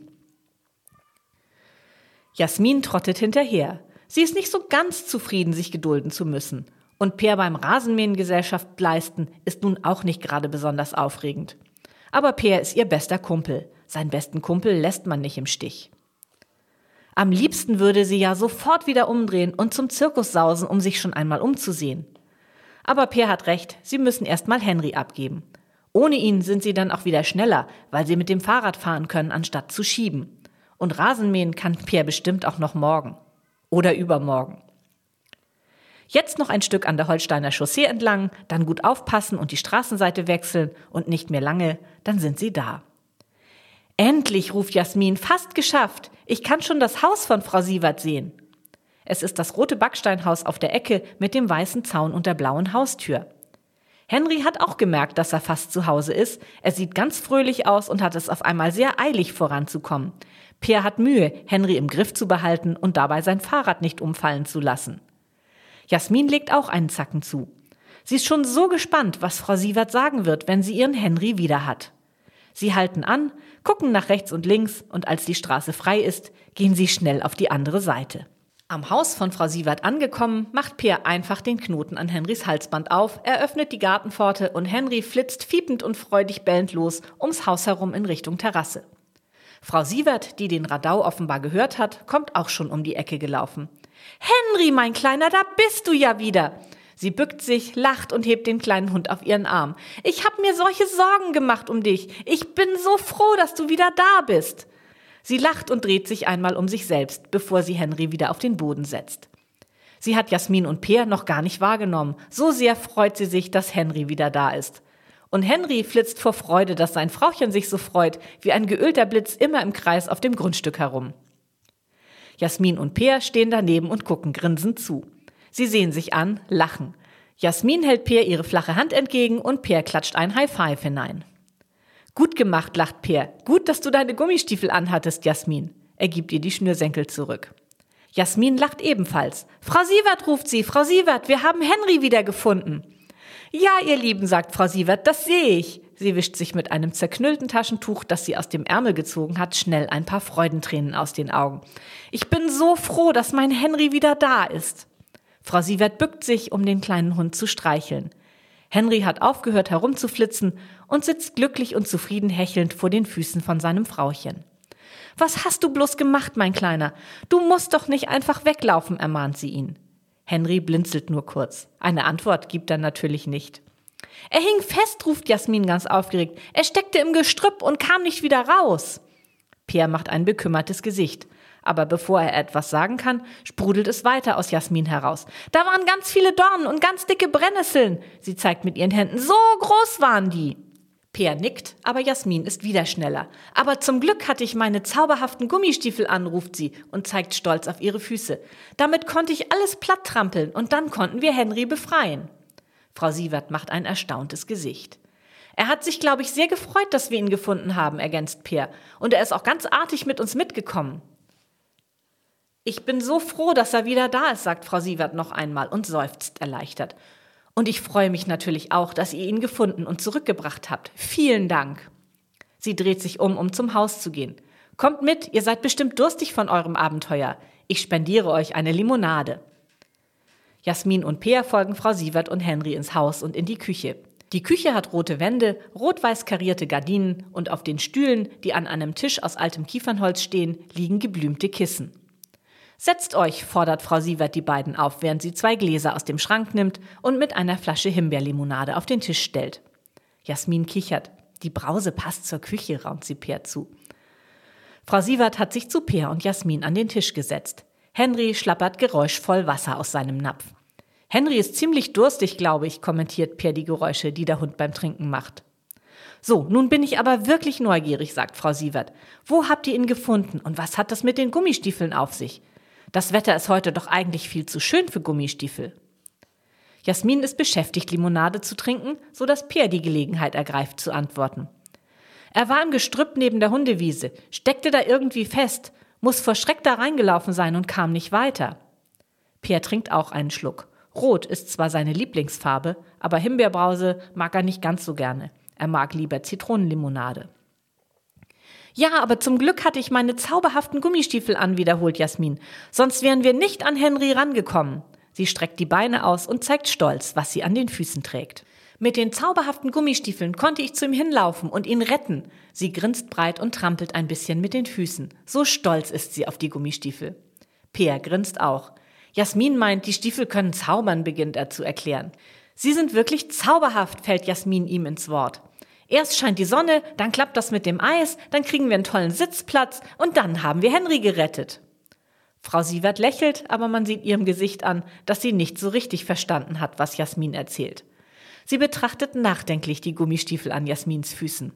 Jasmin trottet hinterher. Sie ist nicht so ganz zufrieden, sich gedulden zu müssen. Und Peer beim Rasenmähen Gesellschaft leisten ist nun auch nicht gerade besonders aufregend. Aber Peer ist ihr bester Kumpel. Seinen besten Kumpel lässt man nicht im Stich. Am liebsten würde sie ja sofort wieder umdrehen und zum Zirkus sausen, um sich schon einmal umzusehen. Aber Peer hat recht, sie müssen erst mal Henry abgeben. Ohne ihn sind sie dann auch wieder schneller, weil sie mit dem Fahrrad fahren können, anstatt zu schieben. Und Rasenmähen kann Peer bestimmt auch noch morgen. Oder übermorgen. Jetzt noch ein Stück an der Holsteiner Chaussee entlang, dann gut aufpassen und die Straßenseite wechseln und nicht mehr lange, dann sind sie da. Endlich, ruft Jasmin, fast geschafft. Ich kann schon das Haus von Frau Sievert sehen. Es ist das rote Backsteinhaus auf der Ecke mit dem weißen Zaun und der blauen Haustür. Henry hat auch gemerkt, dass er fast zu Hause ist. Er sieht ganz fröhlich aus und hat es auf einmal sehr eilig voranzukommen. Peer hat Mühe, Henry im Griff zu behalten und dabei sein Fahrrad nicht umfallen zu lassen. Jasmin legt auch einen Zacken zu. Sie ist schon so gespannt, was Frau Sievert sagen wird, wenn sie ihren Henry wieder hat. Sie halten an, gucken nach rechts und links und als die Straße frei ist, gehen sie schnell auf die andere Seite. Am Haus von Frau Sievert angekommen, macht Peer einfach den Knoten an Henrys Halsband auf, eröffnet die Gartenpforte und Henry flitzt fiepend und freudig bellend los ums Haus herum in Richtung Terrasse. Frau Sievert, die den Radau offenbar gehört hat, kommt auch schon um die Ecke gelaufen. Henry, mein Kleiner, da bist du ja wieder. Sie bückt sich, lacht und hebt den kleinen Hund auf ihren Arm. Ich hab mir solche Sorgen gemacht um dich. Ich bin so froh, dass du wieder da bist. Sie lacht und dreht sich einmal um sich selbst, bevor sie Henry wieder auf den Boden setzt. Sie hat Jasmin und Peer noch gar nicht wahrgenommen. So sehr freut sie sich, dass Henry wieder da ist. Und Henry flitzt vor Freude, dass sein Frauchen sich so freut, wie ein geölter Blitz immer im Kreis auf dem Grundstück herum. Jasmin und Peer stehen daneben und gucken grinsend zu. Sie sehen sich an, lachen. Jasmin hält Peer ihre flache Hand entgegen und Peer klatscht ein High Five hinein. Gut gemacht, lacht Peer. Gut, dass du deine Gummistiefel anhattest, Jasmin. Er gibt ihr die Schnürsenkel zurück. Jasmin lacht ebenfalls. Frau Sievert ruft sie, Frau Sievert, wir haben Henry wiedergefunden. Ja, ihr Lieben, sagt Frau Sievert, das sehe ich. Sie wischt sich mit einem zerknüllten Taschentuch, das sie aus dem Ärmel gezogen hat, schnell ein paar Freudentränen aus den Augen. Ich bin so froh, dass mein Henry wieder da ist. Frau Sievert bückt sich, um den kleinen Hund zu streicheln. Henry hat aufgehört herumzuflitzen und sitzt glücklich und zufrieden hechelnd vor den Füßen von seinem Frauchen. Was hast du bloß gemacht, mein Kleiner? Du musst doch nicht einfach weglaufen, ermahnt sie ihn. Henry blinzelt nur kurz. Eine Antwort gibt er natürlich nicht. Er hing fest, ruft Jasmin ganz aufgeregt. Er steckte im Gestrüpp und kam nicht wieder raus. Pierre macht ein bekümmertes Gesicht aber bevor er etwas sagen kann, sprudelt es weiter aus Jasmin heraus. Da waren ganz viele Dornen und ganz dicke Brennnesseln. Sie zeigt mit ihren Händen, so groß waren die. Peer nickt, aber Jasmin ist wieder schneller. Aber zum Glück hatte ich meine zauberhaften Gummistiefel an, ruft sie und zeigt stolz auf ihre Füße. Damit konnte ich alles platt trampeln und dann konnten wir Henry befreien. Frau Sievert macht ein erstauntes Gesicht. Er hat sich, glaube ich, sehr gefreut, dass wir ihn gefunden haben, ergänzt Peer. Und er ist auch ganz artig mit uns mitgekommen. Ich bin so froh, dass er wieder da ist, sagt Frau Sievert noch einmal und seufzt erleichtert. Und ich freue mich natürlich auch, dass ihr ihn gefunden und zurückgebracht habt. Vielen Dank. Sie dreht sich um, um zum Haus zu gehen. Kommt mit, ihr seid bestimmt durstig von eurem Abenteuer. Ich spendiere euch eine Limonade. Jasmin und Peer folgen Frau Sievert und Henry ins Haus und in die Küche. Die Küche hat rote Wände, rot-weiß karierte Gardinen und auf den Stühlen, die an einem Tisch aus altem Kiefernholz stehen, liegen geblümte Kissen. Setzt euch, fordert Frau Sievert die beiden auf, während sie zwei Gläser aus dem Schrank nimmt und mit einer Flasche Himbeerlimonade auf den Tisch stellt. Jasmin kichert. Die Brause passt zur Küche, raunt sie Peer zu. Frau Sievert hat sich zu Peer und Jasmin an den Tisch gesetzt. Henry schlappert geräuschvoll Wasser aus seinem Napf. Henry ist ziemlich durstig, glaube ich, kommentiert Peer die Geräusche, die der Hund beim Trinken macht. So, nun bin ich aber wirklich neugierig, sagt Frau Sievert. Wo habt ihr ihn gefunden und was hat das mit den Gummistiefeln auf sich? Das Wetter ist heute doch eigentlich viel zu schön für Gummistiefel. Jasmin ist beschäftigt, Limonade zu trinken, so dass Peer die Gelegenheit ergreift zu antworten. Er war im Gestrüpp neben der Hundewiese, steckte da irgendwie fest, muss vor Schreck da reingelaufen sein und kam nicht weiter. Peer trinkt auch einen Schluck. Rot ist zwar seine Lieblingsfarbe, aber Himbeerbrause mag er nicht ganz so gerne. Er mag lieber Zitronenlimonade. Ja, aber zum Glück hatte ich meine zauberhaften Gummistiefel an, wiederholt Jasmin. Sonst wären wir nicht an Henry rangekommen. Sie streckt die Beine aus und zeigt stolz, was sie an den Füßen trägt. Mit den zauberhaften Gummistiefeln konnte ich zu ihm hinlaufen und ihn retten. Sie grinst breit und trampelt ein bisschen mit den Füßen. So stolz ist sie auf die Gummistiefel. Peer grinst auch. Jasmin meint, die Stiefel können zaubern, beginnt er zu erklären. Sie sind wirklich zauberhaft, fällt Jasmin ihm ins Wort. Erst scheint die Sonne, dann klappt das mit dem Eis, dann kriegen wir einen tollen Sitzplatz und dann haben wir Henry gerettet. Frau Sievert lächelt, aber man sieht ihrem Gesicht an, dass sie nicht so richtig verstanden hat, was Jasmin erzählt. Sie betrachtet nachdenklich die Gummistiefel an Jasmins Füßen.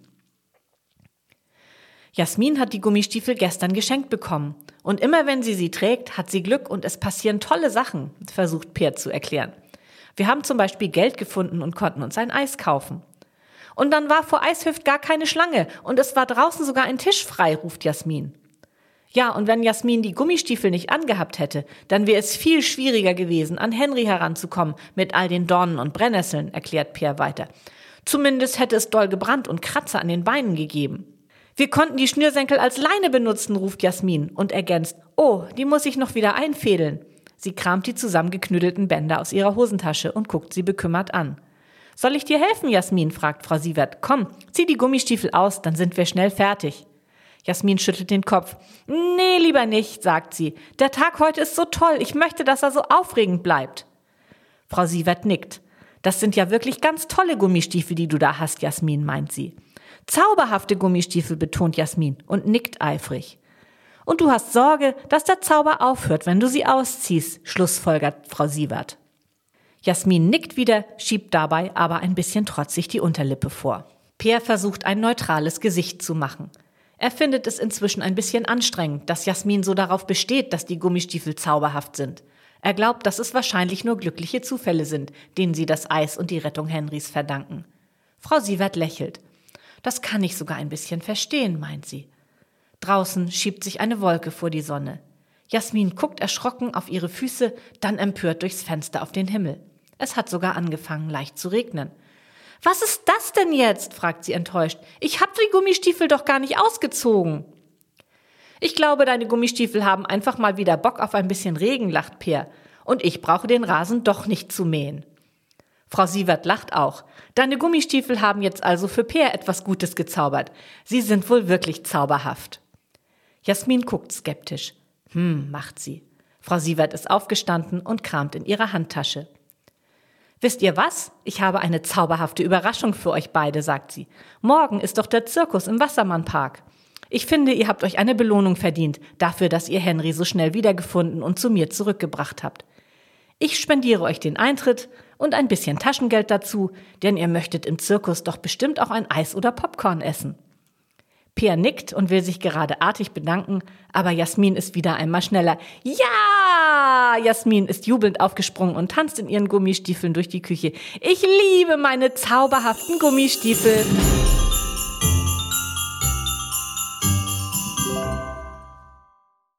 Jasmin hat die Gummistiefel gestern geschenkt bekommen. Und immer wenn sie sie trägt, hat sie Glück und es passieren tolle Sachen, versucht Peer zu erklären. Wir haben zum Beispiel Geld gefunden und konnten uns ein Eis kaufen. Und dann war vor Eishüft gar keine Schlange und es war draußen sogar ein Tisch frei, ruft Jasmin. Ja, und wenn Jasmin die Gummistiefel nicht angehabt hätte, dann wäre es viel schwieriger gewesen, an Henry heranzukommen mit all den Dornen und Brennnesseln, erklärt Pierre weiter. Zumindest hätte es doll gebrannt und Kratzer an den Beinen gegeben. Wir konnten die Schnürsenkel als Leine benutzen, ruft Jasmin und ergänzt, oh, die muss ich noch wieder einfädeln. Sie kramt die zusammengeknüttelten Bänder aus ihrer Hosentasche und guckt sie bekümmert an. Soll ich dir helfen, Jasmin? fragt Frau Sievert. Komm, zieh die Gummistiefel aus, dann sind wir schnell fertig. Jasmin schüttelt den Kopf. Nee, lieber nicht, sagt sie. Der Tag heute ist so toll. Ich möchte, dass er so aufregend bleibt. Frau Sievert nickt. Das sind ja wirklich ganz tolle Gummistiefel, die du da hast, Jasmin, meint sie. Zauberhafte Gummistiefel, betont Jasmin und nickt eifrig. Und du hast Sorge, dass der Zauber aufhört, wenn du sie ausziehst, schlussfolgert Frau Sievert. Jasmin nickt wieder, schiebt dabei aber ein bisschen trotzig die Unterlippe vor. Peer versucht ein neutrales Gesicht zu machen. Er findet es inzwischen ein bisschen anstrengend, dass Jasmin so darauf besteht, dass die Gummistiefel zauberhaft sind. Er glaubt, dass es wahrscheinlich nur glückliche Zufälle sind, denen sie das Eis und die Rettung Henrys verdanken. Frau Sievert lächelt. Das kann ich sogar ein bisschen verstehen, meint sie. Draußen schiebt sich eine Wolke vor die Sonne. Jasmin guckt erschrocken auf ihre Füße, dann empört durchs Fenster auf den Himmel. Es hat sogar angefangen, leicht zu regnen. Was ist das denn jetzt? fragt sie enttäuscht. Ich hab die Gummistiefel doch gar nicht ausgezogen. Ich glaube, deine Gummistiefel haben einfach mal wieder Bock auf ein bisschen Regen, lacht Peer. Und ich brauche den Rasen doch nicht zu mähen. Frau Sievert lacht auch. Deine Gummistiefel haben jetzt also für Peer etwas Gutes gezaubert. Sie sind wohl wirklich zauberhaft. Jasmin guckt skeptisch. Hm, macht sie. Frau Sievert ist aufgestanden und kramt in ihrer Handtasche. Wisst ihr was? Ich habe eine zauberhafte Überraschung für euch beide, sagt sie. Morgen ist doch der Zirkus im Wassermannpark. Ich finde, ihr habt euch eine Belohnung verdient dafür, dass ihr Henry so schnell wiedergefunden und zu mir zurückgebracht habt. Ich spendiere euch den Eintritt und ein bisschen Taschengeld dazu, denn ihr möchtet im Zirkus doch bestimmt auch ein Eis oder Popcorn essen. Peer nickt und will sich gerade artig bedanken, aber Jasmin ist wieder einmal schneller. Ja! Jasmin ist jubelnd aufgesprungen und tanzt in ihren Gummistiefeln durch die Küche. Ich liebe meine zauberhaften Gummistiefel.